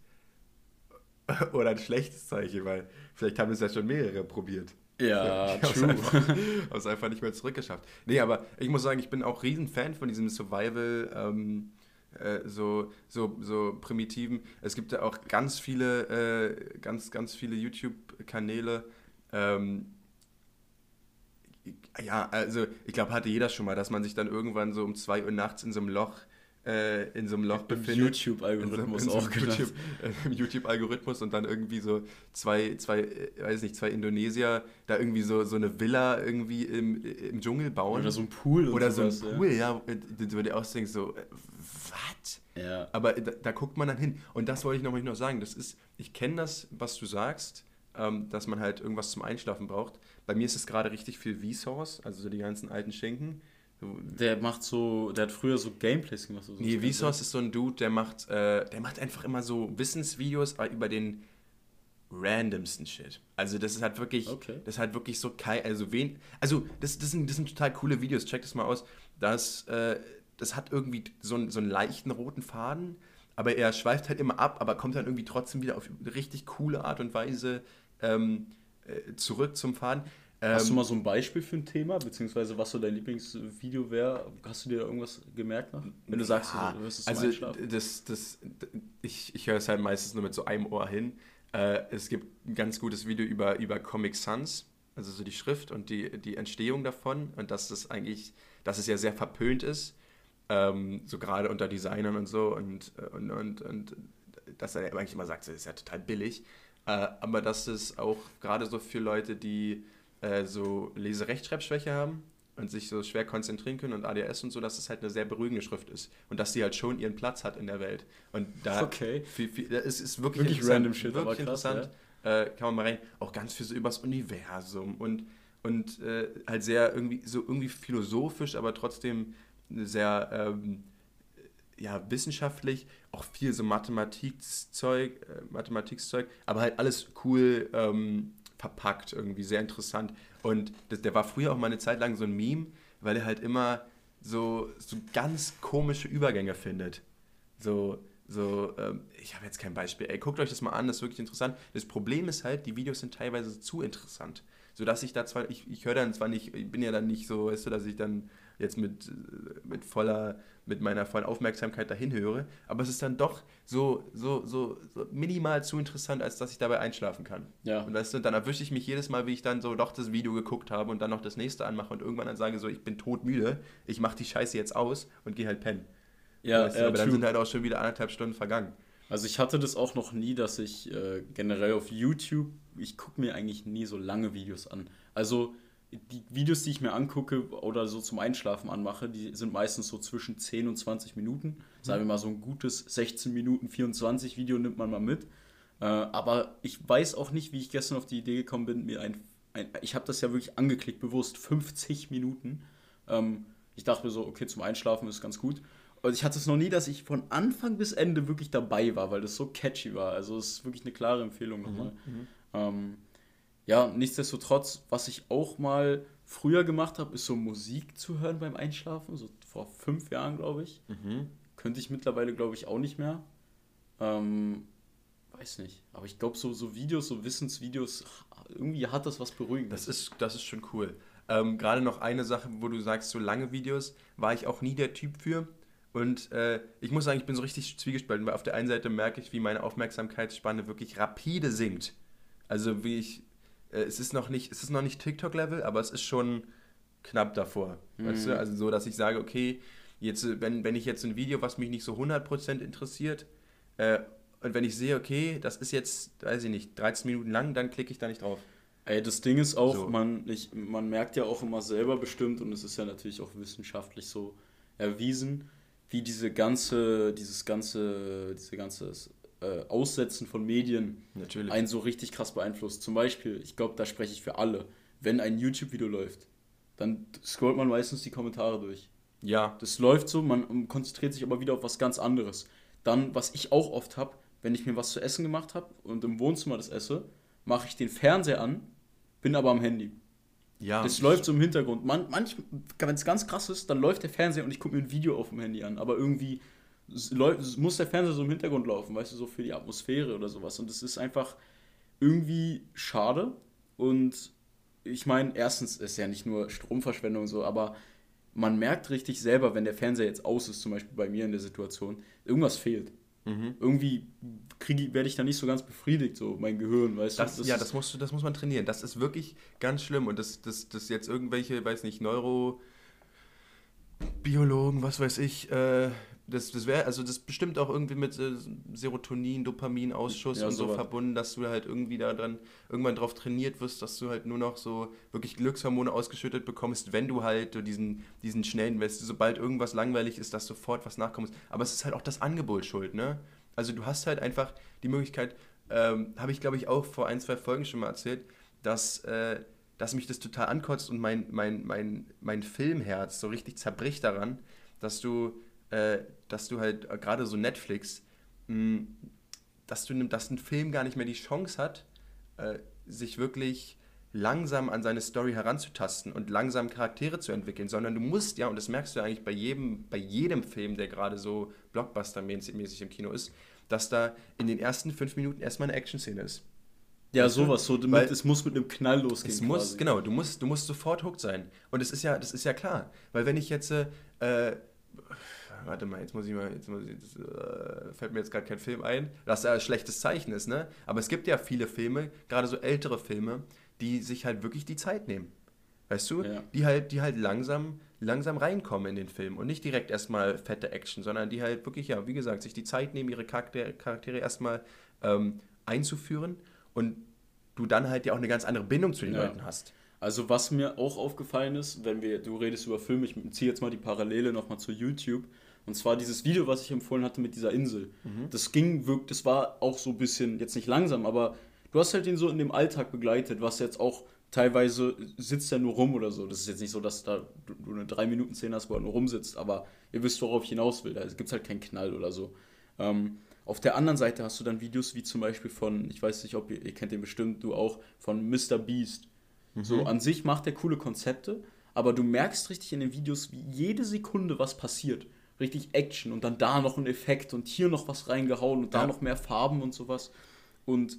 [laughs] oder ein schlechtes Zeichen, weil vielleicht haben es ja schon mehrere probiert. Ja, [laughs] ich true. Habe es einfach nicht mehr zurückgeschafft. Nee, aber ich muss sagen, ich bin auch riesen Fan von diesem Survival, ähm, äh, so, so, so primitiven. Es gibt ja auch ganz viele, äh, ganz, ganz viele YouTube-Kanäle. Ähm, ja, also ich glaube, hatte jeder schon mal, dass man sich dann irgendwann so um 2 Uhr nachts in so einem Loch äh, in so einem Loch befindet. YouTube-Algorithmus so, auch YouTube, äh, Im YouTube-Algorithmus und dann irgendwie so zwei, zwei, äh, weiß nicht, zwei Indonesier da irgendwie so, so eine Villa irgendwie im, im Dschungel bauen. Oder so ein Pool. Oder so ein Pool, ja. ja du würdest auch denken so, äh, was? Ja. Aber da, da, guckt man dann hin. Und das wollte ich noch mal noch sagen. Das ist, ich kenne das, was du sagst, ähm, dass man halt irgendwas zum Einschlafen braucht. Bei mir ist es gerade richtig viel Vsauce, also so die ganzen alten Schinken. Der macht so, der hat früher so Gameplays gemacht. So nee, Vsauce ist so ein Dude, der macht, äh, der macht einfach immer so Wissensvideos über den randomsten Shit. Also das ist halt wirklich, okay. das ist halt wirklich so kein, also wen, also das, das, sind, das sind total coole Videos, check das mal aus. Das, äh, das hat irgendwie so, einen, so einen leichten roten Faden, aber er schweift halt immer ab, aber kommt dann irgendwie trotzdem wieder auf eine richtig coole Art und Weise ähm, äh, zurück zum Faden. Hast du Ähm, mal so ein Beispiel für ein Thema, beziehungsweise was so dein Lieblingsvideo wäre? Hast du dir da irgendwas gemerkt noch? Wenn du sagst, Ja, du wirst es also das, das, ich, ich höre es halt meistens nur mit so einem Ohr hin. Äh, es gibt ein ganz gutes Video über, über Comic Sans, also so die Schrift und die, die Entstehung davon und dass das eigentlich, dass es ja sehr verpönt ist, ähm, so gerade unter Designern und so und, und, und, und dass er eigentlich immer sagt, das ist ja total billig, äh, aber dass es auch gerade so für Leute, die äh, so Leserechtschreibschwäche haben und sich so schwer konzentrieren können und ADS und so, dass es halt eine sehr beruhigende Schrift ist und dass sie halt schon ihren Platz hat in der Welt. Und da Okay. viel, viel, es ist wirklich, Wirklich interessant, random shit, wirklich krass, interessant. Äh, kann man mal rein. Auch ganz viel so übers Universum und, und äh, halt sehr irgendwie so irgendwie philosophisch, aber trotzdem sehr ähm, ja, wissenschaftlich, auch viel so Mathematikzeug, äh, Mathematikzeug, aber halt alles cool ähm, verpackt, irgendwie sehr interessant. Und das, der war früher auch mal eine Zeit lang so ein Meme, weil er halt immer so, so ganz komische Übergänge findet. So, so, ähm, ich habe jetzt kein Beispiel. Ey, guckt euch das mal an, das ist wirklich interessant. Das Problem ist halt, die Videos sind teilweise zu interessant. Sodass ich da zwar, ich, ich höre dann zwar nicht, ich bin ja dann nicht so, weißt du, dass ich dann jetzt mit, mit voller, mit meiner vollen Aufmerksamkeit dahin höre, aber es ist dann doch so, so, so, so minimal zu interessant, als dass ich dabei einschlafen kann. Ja. Und weißt du, dann erwische ich mich jedes Mal, wie ich dann so doch das Video geguckt habe und dann noch das nächste anmache und irgendwann dann sage so, ich bin todmüde, ich mache die Scheiße jetzt aus und gehe halt pennen. Ja, weißt du, äh, aber dann true. sind halt auch schon wieder anderthalb Stunden vergangen. Also ich hatte das auch noch nie, dass ich äh, generell auf YouTube, ich gucke mir eigentlich nie so lange Videos an. Also die Videos, die ich mir angucke oder so zum Einschlafen anmache, die sind meistens so zwischen 10 und 20 Minuten. Sagen wir mal so ein gutes 16 Minuten 24 Video nimmt man mal mit. Äh, aber ich weiß auch nicht, wie ich gestern auf die Idee gekommen bin, mir ein, ein ich habe das ja wirklich angeklickt, bewusst 50 Minuten. Ähm, ich dachte mir so, okay, zum Einschlafen ist ganz gut. Und ich hatte es noch nie, dass ich von Anfang bis Ende wirklich dabei war, weil das so catchy war. Also es ist wirklich eine klare Empfehlung nochmal. Ähm, ja, nichtsdestotrotz, was ich auch mal früher gemacht habe, ist so Musik zu hören beim Einschlafen, so vor fünf Jahren, glaube ich. Könnte ich mittlerweile, glaube ich, auch nicht mehr. Ähm, weiß nicht. Aber ich glaube, so, so Videos, so Wissensvideos, irgendwie hat das was Beruhigendes. Das ist, das ist schon cool. Ähm, Gerade noch eine Sache, wo du sagst, so lange Videos, war ich auch nie der Typ für. Und äh, ich muss sagen, ich bin so richtig zwiegespalten, weil auf der einen Seite merke ich, wie meine Aufmerksamkeitsspanne wirklich rapide sinkt. Also wie ich, äh, es ist noch nicht, es ist noch nicht TikTok-Level, aber es ist schon knapp davor. Weißt du? Also so, dass ich sage, okay, jetzt, äh, wenn, wenn ich jetzt ein Video, was mich nicht so 100% interessiert, äh, und wenn ich sehe, okay, das ist jetzt, weiß ich nicht, 13 Minuten lang, dann klicke ich da nicht drauf. Ey, das Ding ist auch, So. man, ich, man merkt ja auch immer selber bestimmt, und es ist ja natürlich auch wissenschaftlich so erwiesen, wie diese ganze, dieses ganze, diese ganze äh, Aussetzen von Medien Natürlich. einen so richtig krass beeinflusst. Zum Beispiel, ich glaube, da spreche ich für alle, wenn ein YouTube-Video läuft, dann scrollt man meistens die Kommentare durch. Ja, Das läuft so, man konzentriert sich aber wieder auf was ganz anderes. Dann, was ich auch oft habe, wenn ich mir was zu essen gemacht habe und im Wohnzimmer das esse, mache ich den Fernseher an, bin aber am Handy. ja. Das läuft so im Hintergrund. Man, manch, wenn es ganz krass ist, dann läuft der Fernseher und ich gucke mir ein Video auf dem Handy an. Aber irgendwie muss der Fernseher so im Hintergrund laufen, weißt du, so für die Atmosphäre oder sowas. Und das ist einfach irgendwie schade. Und ich meine, erstens ist ja nicht nur Stromverschwendung so, aber man merkt richtig selber, wenn der Fernseher jetzt aus ist, zum Beispiel bei mir in der Situation, irgendwas fehlt. Mhm. Irgendwie kriege, werde ich da nicht so ganz befriedigt, so mein Gehirn, weißt Das, du. ja, ist- das, musst du, das muss man trainieren. Das ist wirklich ganz schlimm. Und das, das, das jetzt irgendwelche, weiß nicht, Neurobiologen, was weiß ich, äh, das, das wäre, also das bestimmt auch irgendwie mit äh, Serotonin, Dopaminausschuss Ja, und so sowas. verbunden, dass du halt irgendwie da dran irgendwann drauf trainiert wirst, dass du halt nur noch so wirklich Glückshormone ausgeschüttet bekommst, wenn du halt diesen, diesen schnellen, weißt sobald irgendwas langweilig ist, dass sofort was nachkommst. Aber es ist halt auch das Angebot schuld, ne? Also du hast halt einfach die Möglichkeit, ähm, habe ich glaube ich auch vor ein, zwei Folgen schon mal erzählt, dass, äh, dass mich das total ankotzt und mein, mein, mein, mein Filmherz so richtig zerbricht daran, dass du, äh, dass du halt äh, gerade so Netflix, mh, dass du dass ein Film gar nicht mehr die Chance hat, äh, sich wirklich langsam an seine Story heranzutasten und langsam Charaktere zu entwickeln, sondern du musst ja, und das merkst du eigentlich bei jedem, bei jedem Film, der gerade so Blockbuster-mäßig im Kino ist, dass da in den ersten fünf Minuten erstmal eine Action-Szene ist. Ja, weißt sowas, so damit, weil, es muss mit einem Knall losgehen. Es muss, genau, du musst, du musst sofort hooked sein. Und es ist ja, das ist ja klar. Weil wenn ich jetzt, äh, warte mal, jetzt muss ich mal, jetzt muss ich, das, äh, fällt mir jetzt gerade kein Film ein, was ja ein schlechtes Zeichen ist, ne? Aber es gibt ja viele Filme, gerade so ältere Filme, die sich halt wirklich die Zeit nehmen. Weißt du? Ja. Die halt, die halt langsam, langsam reinkommen in den Film und nicht direkt erstmal fette Action, sondern die halt wirklich, ja, wie gesagt, sich die Zeit nehmen, ihre Charaktere, Charaktere erstmal ähm, einzuführen und du dann halt ja auch eine ganz andere Bindung zu den ja. Leuten hast. Also was mir auch aufgefallen ist, wenn wir, du redest über Filme, ich ziehe jetzt mal die Parallele nochmal zu YouTube. Und zwar dieses Video, was ich empfohlen hatte mit dieser Insel. Mhm. Das ging wirklich, das war auch so ein bisschen, jetzt nicht langsam, aber du hast halt ihn so in dem Alltag begleitet, was jetzt auch teilweise sitzt er nur rum oder so. Das ist jetzt nicht so, dass da du eine 3-Minuten-Szene hast, wo er nur rumsitzt, aber ihr wisst, worauf ich hinaus will. Da gibt es halt keinen Knall oder so. Ähm, auf der anderen Seite hast du dann Videos wie zum Beispiel von, ich weiß nicht, ob ihr, ihr kennt den bestimmt, du auch, von Mr. Beast. Mhm. So, an sich macht er coole Konzepte, aber du merkst richtig in den Videos, wie jede Sekunde was passiert. Richtig Action und dann da noch ein Effekt und hier noch was reingehauen und da noch mehr Farben und sowas. Und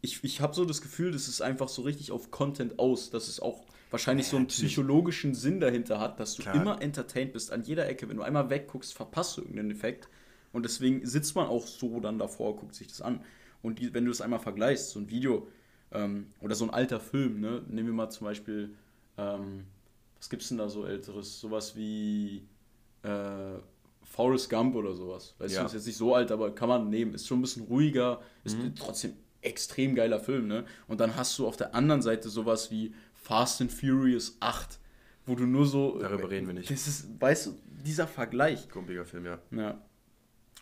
ich, ich habe so das Gefühl, das ist einfach so richtig auf Content aus, dass es auch wahrscheinlich ja, so einen psychologischen Sinn dahinter hat, dass du Klar. immer entertained bist an jeder Ecke. Wenn du einmal wegguckst, verpasst du irgendeinen Effekt. Und deswegen sitzt man auch so dann davor, guckt sich das an. Und die, wenn du das einmal vergleichst, so ein Video ähm, oder so ein alter Film, ne? nehmen wir mal zum Beispiel, ähm, was gibt's denn da so älteres? Sowas wie äh, Forrest Gump oder sowas. Weißt ja. du, ist jetzt nicht so alt, aber kann man nehmen. Ist schon ein bisschen ruhiger, ist mhm. trotzdem extrem geiler Film, ne? Und dann hast du auf der anderen Seite sowas wie Fast and Furious 8, wo du nur so. Darüber reden wir nicht. Das ist, weißt du, dieser Vergleich. Kumpiger Film, ja. Ja.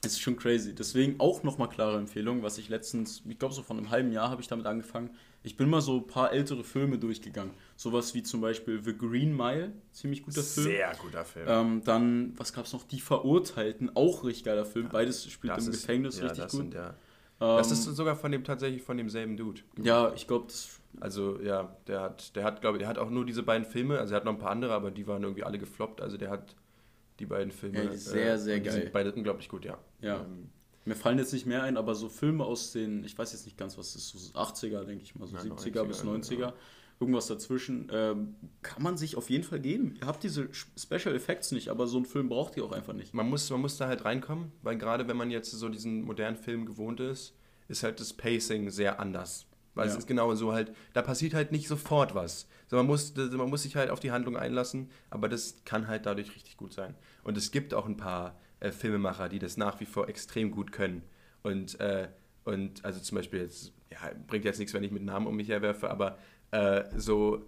Das ist schon crazy. Deswegen auch nochmal klare Empfehlung, was ich letztens, ich glaube so vor einem halben Jahr habe ich damit angefangen. Ich bin mal so ein paar ältere Filme durchgegangen. Sowas wie zum Beispiel The Green Mile, ziemlich guter Film. Sehr guter Film. Ähm, dann, was gab es noch? Die Verurteilten, auch richtig geiler Film. Beides spielt im ist, Gefängnis ja, richtig gut. Sind, ja das ist ähm, sogar von dem tatsächlich von demselben Dude. Ja, ich glaube, das. Also ja, der hat, der hat, glaube ich, der hat auch nur diese beiden Filme, also er hat noch ein paar andere, aber die waren irgendwie alle gefloppt. Also der hat die beiden Filme. Ja, sehr, äh, sehr geil. Sind beide unglaublich gut, ja. Ja. Ähm, Mir fallen jetzt nicht mehr ein, aber so Filme aus den, ich weiß jetzt nicht ganz, was das ist, so 80er, denke ich mal, so ja, 70er 90er, bis 90er. Ja. Irgendwas dazwischen, ähm, kann man sich auf jeden Fall geben. Ihr habt diese Special Effects nicht, aber so ein Film braucht ihr auch einfach nicht. Man muss, man muss da halt reinkommen, weil gerade wenn man jetzt so diesen modernen Film gewohnt ist, ist halt das Pacing sehr anders. Weil ja. es ist genau so halt, da passiert halt nicht sofort was. So, man, muss, man muss sich halt auf die Handlung einlassen, aber das kann halt dadurch richtig gut sein. Und es gibt auch ein paar äh, Filmemacher, die das nach wie vor extrem gut können. Und, äh, und also zum Beispiel jetzt, ja, bringt jetzt nichts, wenn ich mit Namen um mich herwerfe, aber äh, so,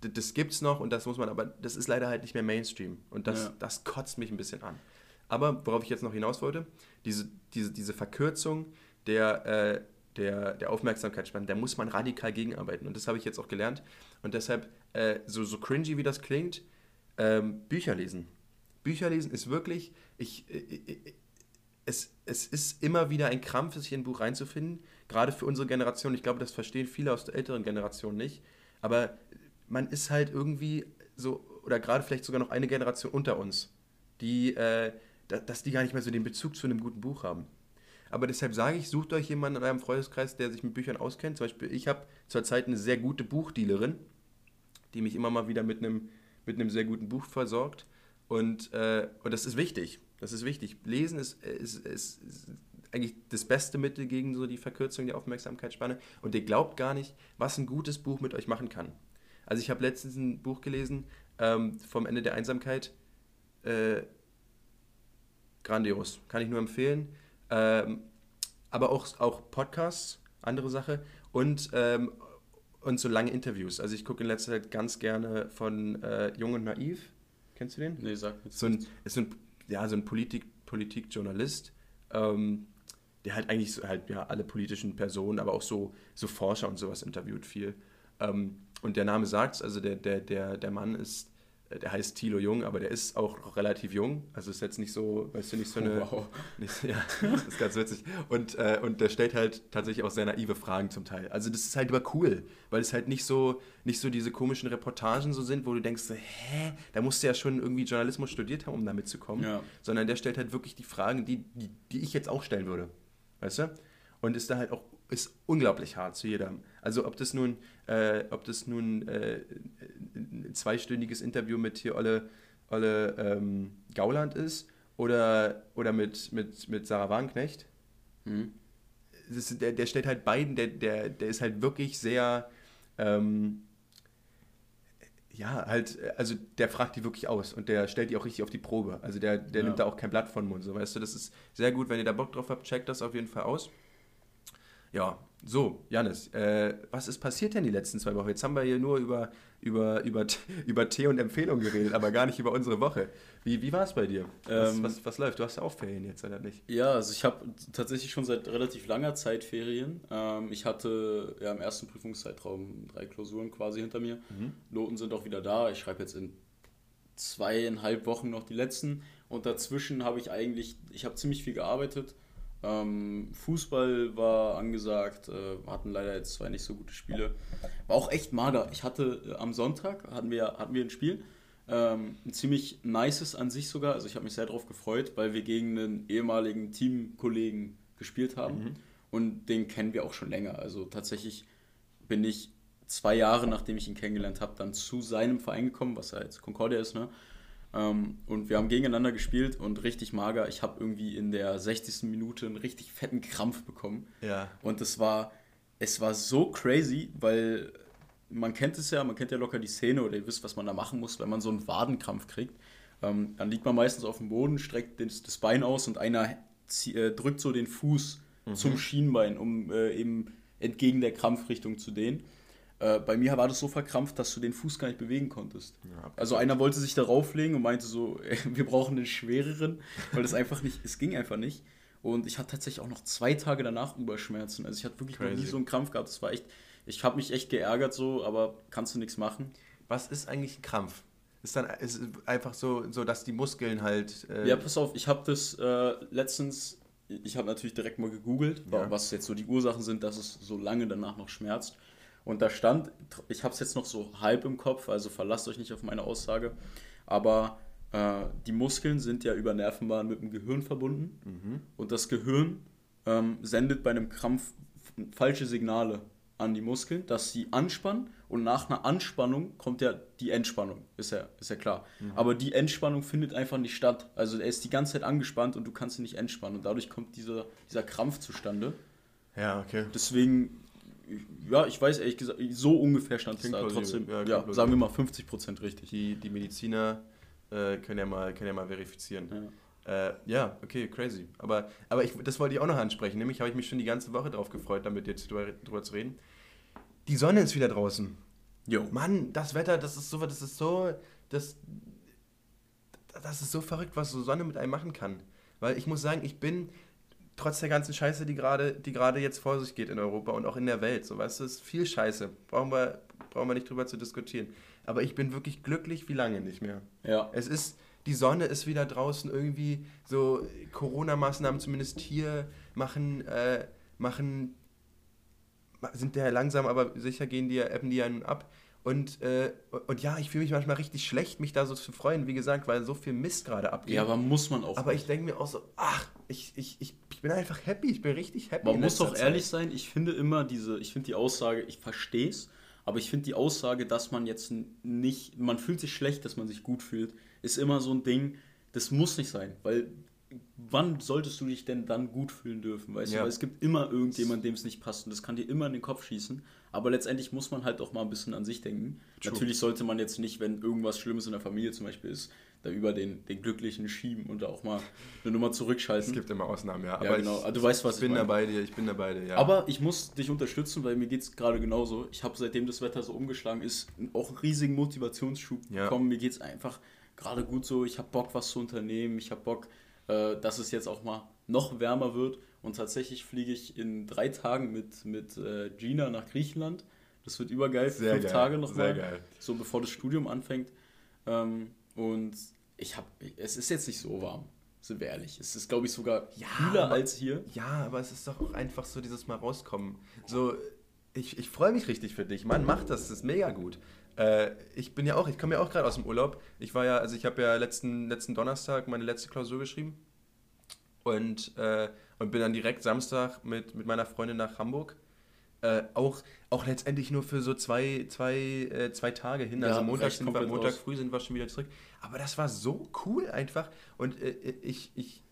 das gibt's noch und das muss man, aber das ist leider halt nicht mehr Mainstream. Und das, ja. das kotzt mich ein bisschen an. Aber worauf ich jetzt noch hinaus wollte, diese, diese, diese Verkürzung, der, äh, der, der Aufmerksamkeitsspanne, der muss man radikal gegenarbeiten. Und das habe ich jetzt auch gelernt. Und deshalb, äh, so, so cringy wie das klingt, ähm, Bücher lesen. Bücher lesen ist wirklich, ich, ich, äh, ich, äh, es, es ist immer wieder ein Krampf, sich in ein Buch reinzufinden, gerade für unsere Generation. Ich glaube, das verstehen viele aus der älteren Generation nicht. Aber man ist halt irgendwie so, oder gerade vielleicht sogar noch eine Generation unter uns, die, äh, dass die gar nicht mehr so den Bezug zu einem guten Buch haben. Aber deshalb sage ich, sucht euch jemanden in eurem Freundeskreis, der sich mit Büchern auskennt. Zum Beispiel, ich habe zurzeit eine sehr gute Buchdealerin, die mich immer mal wieder mit einem, mit einem sehr guten Buch versorgt. Und, äh, und das ist wichtig. Das ist wichtig. Lesen ist, ist, ist, ist eigentlich das beste Mittel gegen so die Verkürzung der Aufmerksamkeitsspanne. Und ihr glaubt gar nicht, was ein gutes Buch mit euch machen kann. Also ich habe letztens ein Buch gelesen ähm, vom Ende der Einsamkeit. Äh, grandios. Kann ich nur empfehlen. Ähm, aber auch, auch Podcasts, andere Sache. Und, ähm, und so lange Interviews. Also ich gucke in letzter Zeit ganz gerne von äh, Jung und Naiv. Kennst du den? Nee, sag mir so ein, ist so ein, ja, so ein Politik, Politikjournalist, ähm, der halt eigentlich so, halt ja alle politischen Personen, aber auch so, so Forscher und sowas interviewt viel. Ähm, und der Name sagt es, also der, der, der, der Mann ist der heißt Thilo Jung, aber der ist auch relativ jung. Also ist jetzt nicht so, weißt du, nicht so eine. Wow. Nicht, ja, das ist ganz witzig. Und, äh, und der stellt halt tatsächlich auch sehr naive Fragen zum Teil. Also das ist halt aber cool, weil es halt nicht so, nicht so diese komischen Reportagen so sind, wo du denkst, hä, da musst du ja schon irgendwie Journalismus studiert haben, um da mitzukommen. Ja. Sondern der stellt halt wirklich die Fragen, die, die, die ich jetzt auch stellen würde. Weißt du? Und ist da halt auch ist unglaublich hart zu jedem. Also ob das nun, äh, ob das nun äh, ein zweistündiges Interview mit hier Olle, Olle ähm, Gauland ist oder, oder mit, mit, mit Sarah Wagenknecht. Mhm. Ist, der, der stellt halt beiden, der, der, der ist halt wirklich sehr, ähm, ja, halt, also der fragt die wirklich aus und der stellt die auch richtig auf die Probe. Also der, der ja. nimmt da auch kein Blatt von Mund, so weißt du. Das ist sehr gut, wenn ihr da Bock drauf habt, checkt das auf jeden Fall aus. Ja, so, Janis, äh, was ist passiert denn die letzten zwei Wochen? Jetzt haben wir hier nur über, über, über, [laughs] über Tee und Empfehlungen geredet, aber gar nicht über unsere Woche. Wie, wie war es bei dir? Was, ähm, was, was, läuft? Du hast ja auch Ferien jetzt, oder nicht? Ja, also ich habe tatsächlich schon seit relativ langer Zeit Ferien. Ähm, ich hatte ja im ersten Prüfungszeitraum drei Klausuren quasi hinter mir. Mhm. Noten sind auch wieder da. Ich schreibe jetzt in zweieinhalb Wochen noch die letzten. Und dazwischen habe ich eigentlich, ich habe ziemlich viel gearbeitet ähm, Fußball war angesagt, äh, hatten leider jetzt zwei nicht so gute Spiele. War auch echt mager. Ich hatte äh, am Sonntag hatten wir, hatten wir ein Spiel, ähm, ein ziemlich nices an sich sogar. Also ich habe mich sehr darauf gefreut, weil wir gegen einen ehemaligen Teamkollegen gespielt haben mhm. und den kennen wir auch schon länger. Also tatsächlich bin ich zwei Jahre nachdem ich ihn kennengelernt habe, dann zu seinem Verein gekommen, was ja jetzt Concordia ist, ne? Ähm, und wir haben gegeneinander gespielt und richtig mager. Ich habe irgendwie in der 60. Minute einen richtig fetten Krampf bekommen. Ja. Und es war, es war so crazy, weil man kennt es ja, man kennt ja locker die Szene oder ihr wisst, was man da machen muss, wenn man so einen Wadenkrampf kriegt. Ähm, dann liegt man meistens auf dem Boden, streckt das, das Bein aus und einer äh, drückt so den Fuß mhm. zum Schienbein, um äh, eben entgegen der Krampfrichtung zu dehnen. Äh, bei mir war das so verkrampft, dass du den Fuß gar nicht bewegen konntest. Ja, also einer wollte sich darauf legen und meinte so, [laughs] ey, wir brauchen einen schwereren, weil das einfach nicht, es ging einfach nicht. Und ich hatte tatsächlich auch noch zwei Tage danach Überschmerzen. Also ich hatte wirklich Crazy. noch nie so einen Krampf gehabt. Das war echt, ich habe mich echt geärgert so, aber kannst du nichts machen. Was ist eigentlich ein Krampf? Ist dann ist einfach so, so, dass die Muskeln halt. Äh ja, pass auf, ich habe das äh, letztens, ich habe natürlich direkt mal gegoogelt, ja. was jetzt so die Ursachen sind, dass es so lange danach noch schmerzt. Und da stand, ich habe es jetzt noch so halb im Kopf, also verlasst euch nicht auf meine Aussage, aber äh, die Muskeln sind ja über Nervenbahnen mit dem Gehirn verbunden mhm. und das Gehirn ähm, sendet bei einem Krampf falsche Signale an die Muskeln, dass sie anspannen und nach einer Anspannung kommt ja die Entspannung, ist ja, ist ja klar. Mhm. Aber die Entspannung findet einfach nicht statt. Also er ist die ganze Zeit angespannt und du kannst ihn nicht entspannen und dadurch kommt dieser, dieser Krampf zustande. Ja, okay. Deswegen ja, ich weiß ehrlich gesagt, so ungefähr stand es da trotzdem. Ja, ja sagen wir mal 50 Prozent richtig. Die, die Mediziner äh, können, ja mal, können ja mal verifizieren. Ja. Äh, ja, okay, crazy. Aber, aber ich, das wollte ich auch noch ansprechen. Nämlich habe ich mich schon die ganze Woche darauf gefreut, damit jetzt drüber, drüber zu reden. Die Sonne ist wieder draußen. Jo. Mann, das Wetter, das ist so, das ist so, das, das ist so verrückt, was so Sonne mit einem machen kann. Weil ich muss sagen, ich bin trotz der ganzen Scheiße, die gerade die gerade jetzt vor sich geht in Europa und auch in der Welt. So, weißt du, es ist viel Scheiße. Brauchen wir, brauchen wir nicht drüber zu diskutieren. Aber ich bin wirklich glücklich wie lange nicht mehr. Ja. Es ist, die Sonne ist wieder draußen irgendwie, so Corona-Maßnahmen zumindest hier machen, äh, machen, sind ja langsam, aber sicher gehen die ja, ebben die ja nun ab. Und, äh, und ja, ich fühle mich manchmal richtig schlecht, mich da so zu freuen, wie gesagt, weil so viel Mist gerade abgeht. Ja, aber muss man auch. Aber nicht. ich denke mir auch so, ach, ich, ich, ich, ich bin einfach happy, ich bin richtig happy. Man muss doch ehrlich sein, ich finde immer diese, ich finde die Aussage, ich verstehe es, aber ich finde die Aussage, dass man jetzt nicht, man fühlt sich schlecht, dass man sich gut fühlt, ist immer so ein Ding, das muss nicht sein, weil wann solltest du dich denn dann gut fühlen dürfen, weißt ja. du? Weil es gibt immer irgendjemand, dem es nicht passt und das kann dir immer in den Kopf schießen. Aber letztendlich muss man halt auch mal ein bisschen an sich denken. True. Natürlich sollte man jetzt nicht, wenn irgendwas Schlimmes in der Familie zum Beispiel ist, da über den, den Glücklichen schieben und da auch mal eine Nummer zurückschalten. Es gibt immer Ausnahmen, ja. Aber ja, genau. Also, du weißt, was ich, ich bin dabei dir, ich bin dabei dir, ja. Aber ich muss dich unterstützen, weil mir geht es gerade genauso. Ich habe seitdem das Wetter so umgeschlagen ist, auch einen riesigen Motivationsschub ja. bekommen. Mir geht es einfach gerade gut so. Ich habe Bock, was zu unternehmen. Ich habe Bock, äh, dass es jetzt auch mal noch wärmer wird. Und tatsächlich fliege ich in drei Tagen mit, mit äh, Gina nach Griechenland. Das wird übergeil, Sehr fünf geil. Tage nochmal. So bevor das Studium anfängt. Ähm, und ich habe, es ist jetzt nicht so warm, sind wir ehrlich. Es ist, glaube ich, sogar ja, kühler aber, als hier. Ja, aber es ist doch auch einfach so dieses Mal rauskommen. So, ich, ich freue mich richtig für dich. Mann, mach das, das ist mega gut. Äh, ich bin ja auch, ich komme ja auch gerade aus dem Urlaub. Ich war ja, also ich habe ja letzten, letzten Donnerstag meine letzte Klausur geschrieben und, äh, und bin dann direkt Samstag mit, mit meiner Freundin nach Hamburg. Äh, auch, auch letztendlich nur für so zwei, zwei, äh, zwei Tage hin. Ja, also Montag, sind wir, Montag früh sind wir schon wieder zurück. Aber das war so cool einfach. Und äh, ich, ich,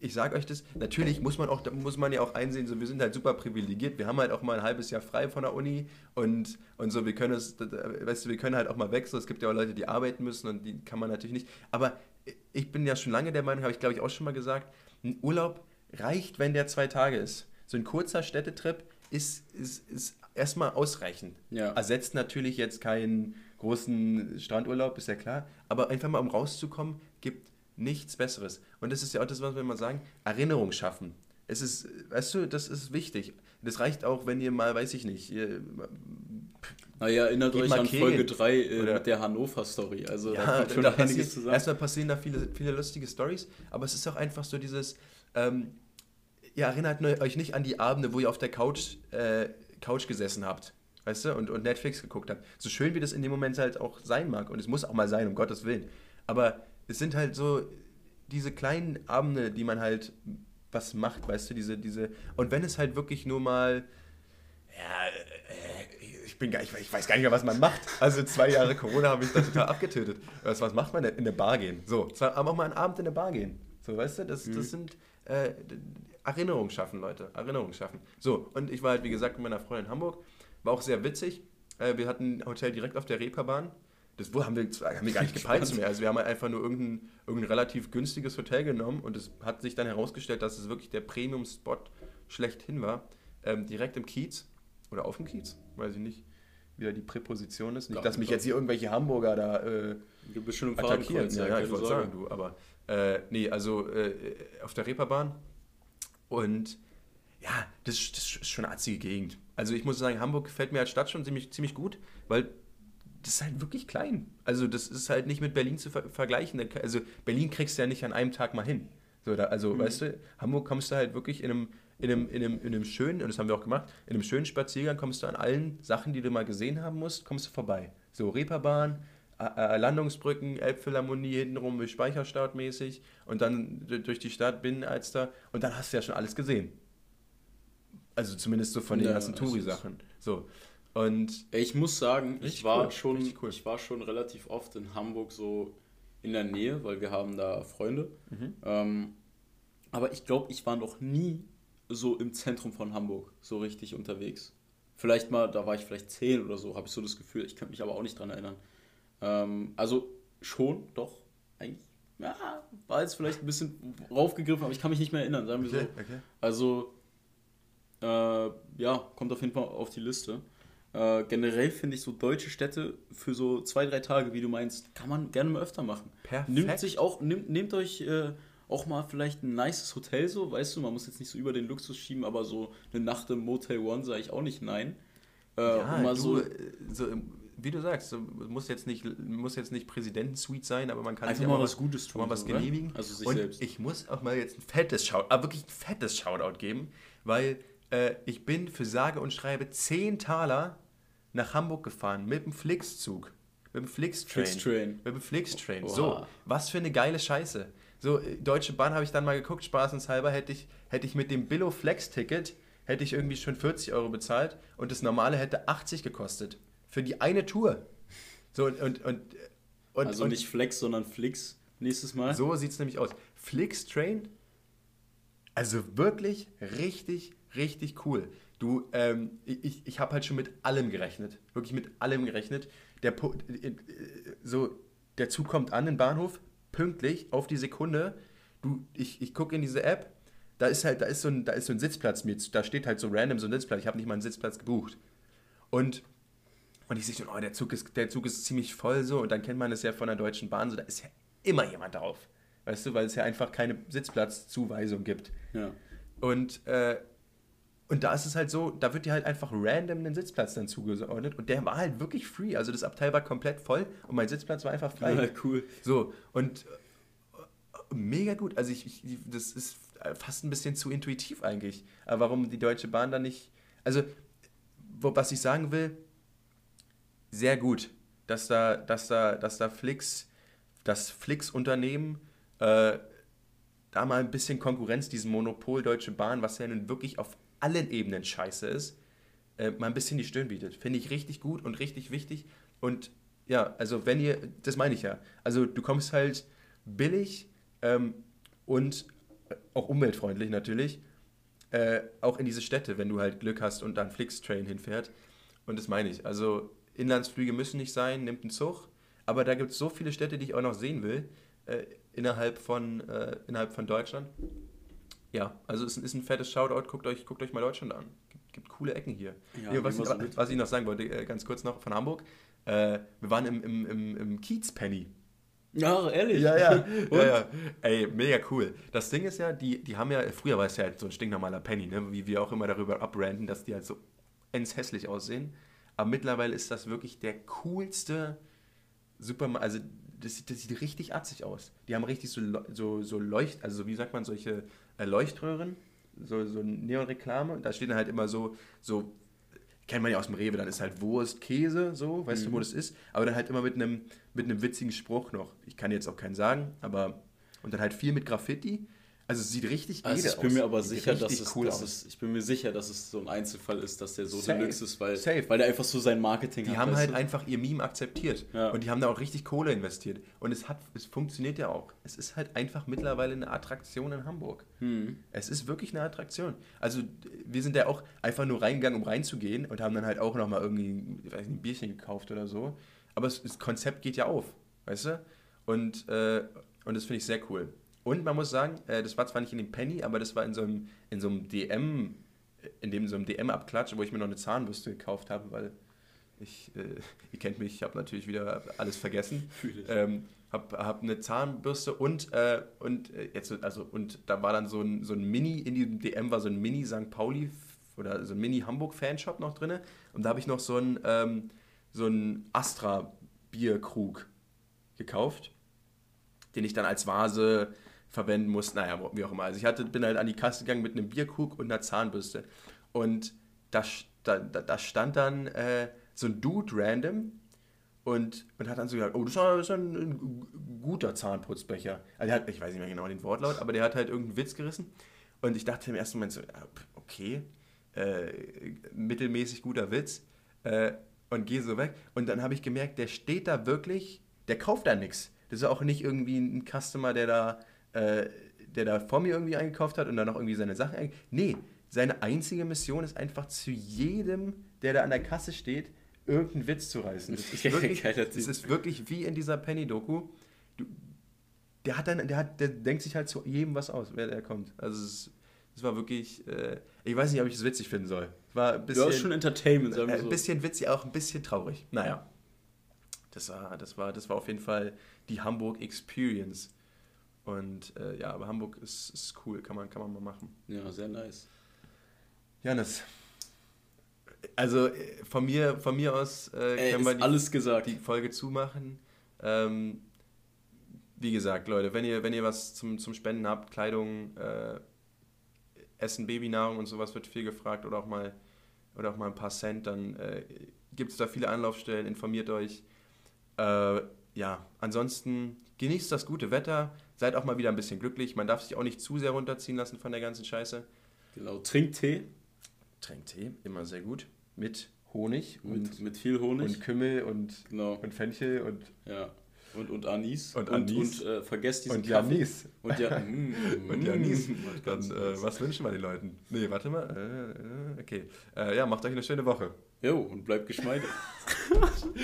ich sage euch das, natürlich muss man, auch, muss man ja auch einsehen, so, wir sind halt super privilegiert. Wir haben halt auch mal ein halbes Jahr frei von der Uni und, und so, wir können es, weißt du, wir können halt auch mal weg. So, es gibt ja auch Leute, die arbeiten müssen und die kann man natürlich nicht. Aber ich bin ja schon lange der Meinung, habe ich glaube ich auch schon mal gesagt, ein Urlaub reicht, wenn der zwei Tage ist. So ein kurzer Städtetrip ist, ist, ist erstmal ausreichend. Ja. Ersetzt natürlich jetzt keinen großen Strandurlaub, ist ja klar. Aber einfach mal, um rauszukommen, gibt nichts Besseres. Und das ist ja auch das, was wir immer sagen: Erinnerung schaffen. Es ist, weißt du, das ist wichtig. Das reicht auch, wenn ihr mal, weiß ich nicht, ihr, naja, erinnert euch an Folge 3 äh, mit der Hannover-Story. Also ja, da kommt schon da einiges zusammen. Erstmal passieren da viele, viele lustige Stories, aber es ist auch einfach so dieses, ähm, ihr erinnert euch nicht an die Abende, wo ihr auf der Couch, äh, Couch gesessen habt. Weißt du, und, und Netflix geguckt habt. So schön wie das in dem Moment halt auch sein mag. Und es muss auch mal sein, um Gottes Willen. Aber es sind halt so diese kleinen Abende, die man halt was macht, weißt du, diese, diese. Und wenn es halt wirklich nur mal. Ja, äh, ich bin gar ich, ich weiß gar nicht mehr, was man macht. Also zwei Jahre Corona habe ich da total abgetötet. Was, was macht man denn? In der Bar gehen. So, zwar aber auch mal einen Abend in der Bar gehen. So, weißt du, das, mhm. das sind äh, Erinnerungen schaffen, Leute. Erinnerungen schaffen. So, und ich war halt, wie gesagt, mit meiner Freundin in Hamburg. War auch sehr witzig. Äh, wir hatten ein Hotel direkt auf der Reeperbahn. Das haben wir, haben wir gar nicht [laughs] gepeilt mehr. Also wir haben halt einfach nur irgendein, irgendein relativ günstiges Hotel genommen und es hat sich dann herausgestellt, dass es wirklich der Premium-Spot schlechthin war. Ähm, direkt im Kiez oder auf dem Kiez, weiß ich nicht, wie da die Präposition ist. Nicht, dass mich jetzt hier irgendwelche Hamburger da äh, du bist schon im attackieren. Ja, ja, ich wollte sagen, du, aber äh, nee, also äh, auf der Reeperbahn und ja, das, das ist schon eine atzige Gegend. Also ich muss sagen, Hamburg gefällt mir als Stadt schon ziemlich, ziemlich gut, weil das ist halt wirklich klein. Also das ist halt nicht mit Berlin zu ver vergleichen. Also Berlin kriegst du ja nicht an einem Tag mal hin. So, da, also mhm. weißt du, Hamburg kommst du halt wirklich in einem, in, einem, in, einem, in einem schönen, und das haben wir auch gemacht, in einem schönen Spaziergang kommst du an allen Sachen, die du mal gesehen haben musst, kommst du vorbei. So Reeperbahn, Landungsbrücken, Elbphilharmonie hintenrum Speicherstadt mäßig und dann durch die Stadt Binnenalster und dann hast du ja schon alles gesehen. Also zumindest so von den ja, ganzen Touri-Sachen. So. Und ich muss sagen, ich war, cool, schon, cool. ich war schon relativ oft in Hamburg so in der Nähe, weil wir haben da Freunde. Mhm. Ähm, aber ich glaube, ich war noch nie so im Zentrum von Hamburg so richtig unterwegs. Vielleicht mal, da war ich vielleicht zehn oder so, habe ich so das Gefühl. Ich kann mich aber auch nicht dran erinnern. Ähm, also schon, doch, eigentlich. Ja, war jetzt vielleicht ein bisschen raufgegriffen, aber ich kann mich nicht mehr erinnern, sagen wir okay, so. Okay. Also, äh, ja, kommt auf jeden Fall auf die Liste. Äh, generell finde ich so deutsche Städte für so zwei, drei Tage, wie du meinst, kann man gerne mal öfter machen. Perfekt. Nimmt sich auch, nimmt, nehmt euch äh, auch mal vielleicht ein nices Hotel so, weißt du, man muss jetzt nicht so über den Luxus schieben, aber so eine Nacht im Motel One sage ich auch nicht nein. Äh, ja, mal du, so, so, wie du sagst, so, muss jetzt nicht muss jetzt nicht Präsidentensuite sein, aber man kann einfach mal was Gutes tun, mal was genehmigen. Also sich Und selbst. ich muss auch mal jetzt ein fettes Shoutout, aber wirklich ein fettes Shoutout geben, weil äh, ich bin für sage und schreibe 10 Taler nach Hamburg gefahren mit dem Flixzug. Mit dem Flixtrain. Flixtrain. Mit dem Flixtrain. So, was für eine geile Scheiße. So, äh, Deutsche Bahn habe ich dann mal geguckt, spaßenshalber hätte ich, hätte ich mit dem Billo Flex-Ticket hätte ich irgendwie schon 40 Euro bezahlt und das normale hätte 80 gekostet. Für die eine Tour. So, und, und, und, und also nicht Flex, sondern Flix nächstes Mal. So sieht es nämlich aus. Flixtrain, also wirklich richtig, richtig cool. Du, ähm, ich, ich habe halt schon mit allem gerechnet. Wirklich mit allem gerechnet. Der, äh, so, der Zug kommt an den Bahnhof, pünktlich, auf die Sekunde. Du, ich, ich gucke in diese App, da ist halt, da ist so ein, da ist so ein Sitzplatz mit, da steht halt so random so ein Sitzplatz. Ich habe nicht mal einen Sitzplatz gebucht. Und, und ich sehe schon, oh, der Zug, ist, der Zug ist ziemlich voll so. Und dann kennt man das ja von der Deutschen Bahn, so, da ist ja immer jemand drauf. Weißt du, weil es ja einfach keine Sitzplatzzuweisung gibt. Ja. Und äh, Und da ist es halt so, da wird dir halt einfach random ein Sitzplatz dann zugeordnet und der war halt wirklich free. Also das Abteil war komplett voll und mein Sitzplatz war einfach frei. Ja, cool. So, und äh, mega gut. Also ich, ich, das ist fast ein bisschen zu intuitiv eigentlich. Aber warum die Deutsche Bahn da nicht. Also, wo, was ich sagen will, sehr gut, dass da, dass da, dass da Flix, das Flix-Unternehmen äh, da mal ein bisschen Konkurrenz, diesem Monopol Deutsche Bahn, was ja nun wirklich auf allen Ebenen scheiße ist, äh, mal ein bisschen die Stirn bietet. Finde ich richtig gut und richtig wichtig. Und ja, also wenn ihr, das meine ich ja, also du kommst halt billig ähm, und auch umweltfreundlich natürlich, äh, auch in diese Städte, wenn du halt Glück hast und dann Flix-Train hinfährt. Und das meine ich. Also Inlandsflüge müssen nicht sein, nimmt einen Zug. Aber da gibt es so viele Städte, die ich auch noch sehen will, äh, innerhalb, von, äh, innerhalb von Deutschland. Ja, also es ist ein fettes Shoutout. Guckt euch, guckt euch mal Deutschland an. Gibt, gibt coole Ecken hier. Ja, hier was, ich, was, ich noch sagen wollte, äh, ganz kurz noch von Hamburg. Äh, wir waren im, im, im, im Kiez-Penny. Ja, ehrlich? Ja, ja. [laughs] ja, ja. Ey, mega cool. Das Ding ist ja, die, die haben ja, früher war es ja halt so ein stinknormaler Penny, ne? wie wir auch immer darüber abranden, dass die halt so ends hässlich aussehen. Aber mittlerweile ist das wirklich der coolste Supermarkt. Also, das, das, sieht richtig atzig aus. Die haben richtig so, so, so Leucht, also wie sagt man, solche Leuchtröhren, so, so Neonreklame. Da steht dann halt immer so, so, kennt man ja aus dem Rewe, dann ist halt Wurst, Käse, so, weißt mhm. du, wo mhm. das ist. Aber dann halt immer mit einem mit witzigen Spruch noch. Ich kann jetzt auch keinen sagen, aber. Und dann halt viel mit Graffiti. Also es sieht richtig also ich bin aus. mir aber sicher, dass es, cool dass es, ich bin mir sicher, dass es so ein Einzelfall ist, dass der so Safe. deluxe ist, weil, Safe. weil der einfach so sein Marketing die hat. Die haben halt einfach ihr Meme akzeptiert ja. und die haben da auch richtig Kohle investiert und es hat, es funktioniert ja auch. Es ist halt einfach mittlerweile eine Attraktion in Hamburg. Hm. Es ist wirklich eine Attraktion. Also wir sind da auch einfach nur reingegangen, um reinzugehen und haben dann halt auch nochmal irgendwie, ich weiß nicht, ein Bierchen gekauft oder so. Aber das Konzept geht ja auf, weißt du? Und, äh, und das finde ich sehr cool. Und man muss sagen, äh, das war zwar nicht in dem Penny, aber das war in so einem, in so einem DM, in dem so einem DM-Abklatsch, wo ich mir noch eine Zahnbürste gekauft habe, weil ich, äh, ihr kennt mich, ich habe natürlich wieder alles vergessen. [laughs] Ähm, hab, hab eine Zahnbürste und, äh, und äh, jetzt, also, und da war dann so ein, so ein Mini, in diesem DM war so ein Mini St. Pauli oder so ein Mini Hamburg Fanshop noch drin. Und da habe ich noch so ein, ähm, so ein Astra Bierkrug gekauft, den ich dann als Vase verwenden muss. Naja, wie auch immer. Also ich hatte, bin halt an die Kasse gegangen mit einem Bierkrug und einer Zahnbürste. Und da, da, da stand dann äh, so ein Dude random und, und hat dann so gesagt, oh, das ist, ein, ein, guter Zahnputzbecher. Also hat, ich weiß nicht mehr genau den Wortlaut, aber der hat halt irgendeinen Witz gerissen. Und ich dachte im ersten Moment so, okay, äh, mittelmäßig guter Witz. Äh, und gehe so weg. Und dann habe ich gemerkt, der steht da wirklich, der kauft da nichts. Das ist auch nicht irgendwie ein Customer, der da äh, der da vor mir irgendwie eingekauft hat und dann noch irgendwie seine Sachen eingekauft Nee, seine einzige Mission ist einfach zu jedem, der da an der Kasse steht, irgendeinen Witz zu reißen. Das ist [laughs] wirklich, das ist wirklich wie in dieser Penny-Doku. Der hat dann, der hat, der denkt sich halt zu jedem was aus, wer der kommt. Also es, es war wirklich, äh, ich weiß nicht, ob ich es witzig finden soll. War ein bisschen, du hast schon Entertainment, sagen wir so. Ein bisschen witzig, auch ein bisschen traurig. Naja, das war, das war, das war auf jeden Fall die Hamburg Experience. Und äh, ja, aber Hamburg ist, ist cool, kann man, kann man mal machen. Ja, sehr nice. Janis, also äh, von mir, von mir aus äh, können wir die, alles gesagt. die Folge zumachen. Ähm, wie gesagt, Leute, wenn ihr, wenn ihr was zum, zum Spenden habt, Kleidung, äh, Essen, Babynahrung und sowas wird viel gefragt oder auch mal, oder auch mal ein paar Cent, dann äh, gibt es da viele Anlaufstellen, informiert euch. Äh, ja, ansonsten genießt das gute Wetter, seid auch mal wieder ein bisschen glücklich. Man darf sich auch nicht zu sehr runterziehen lassen von der ganzen Scheiße. Genau, trinkt Tee. Trinkt Tee, immer sehr gut. Mit Honig. Mit, und, mit viel Honig. Und Kümmel und, genau. und Fenchel und. Ja. Und, und Anis. Und Anis. Und, und äh, vergesst diesen Und Janis. Und, ja, [laughs] mm, und Janis. Dann, äh, was wünschen wir den Leuten? Nee, warte mal. Äh, äh okay. Äh, ja, macht euch eine schöne Woche. Jo, und bleibt geschmeidig. [laughs]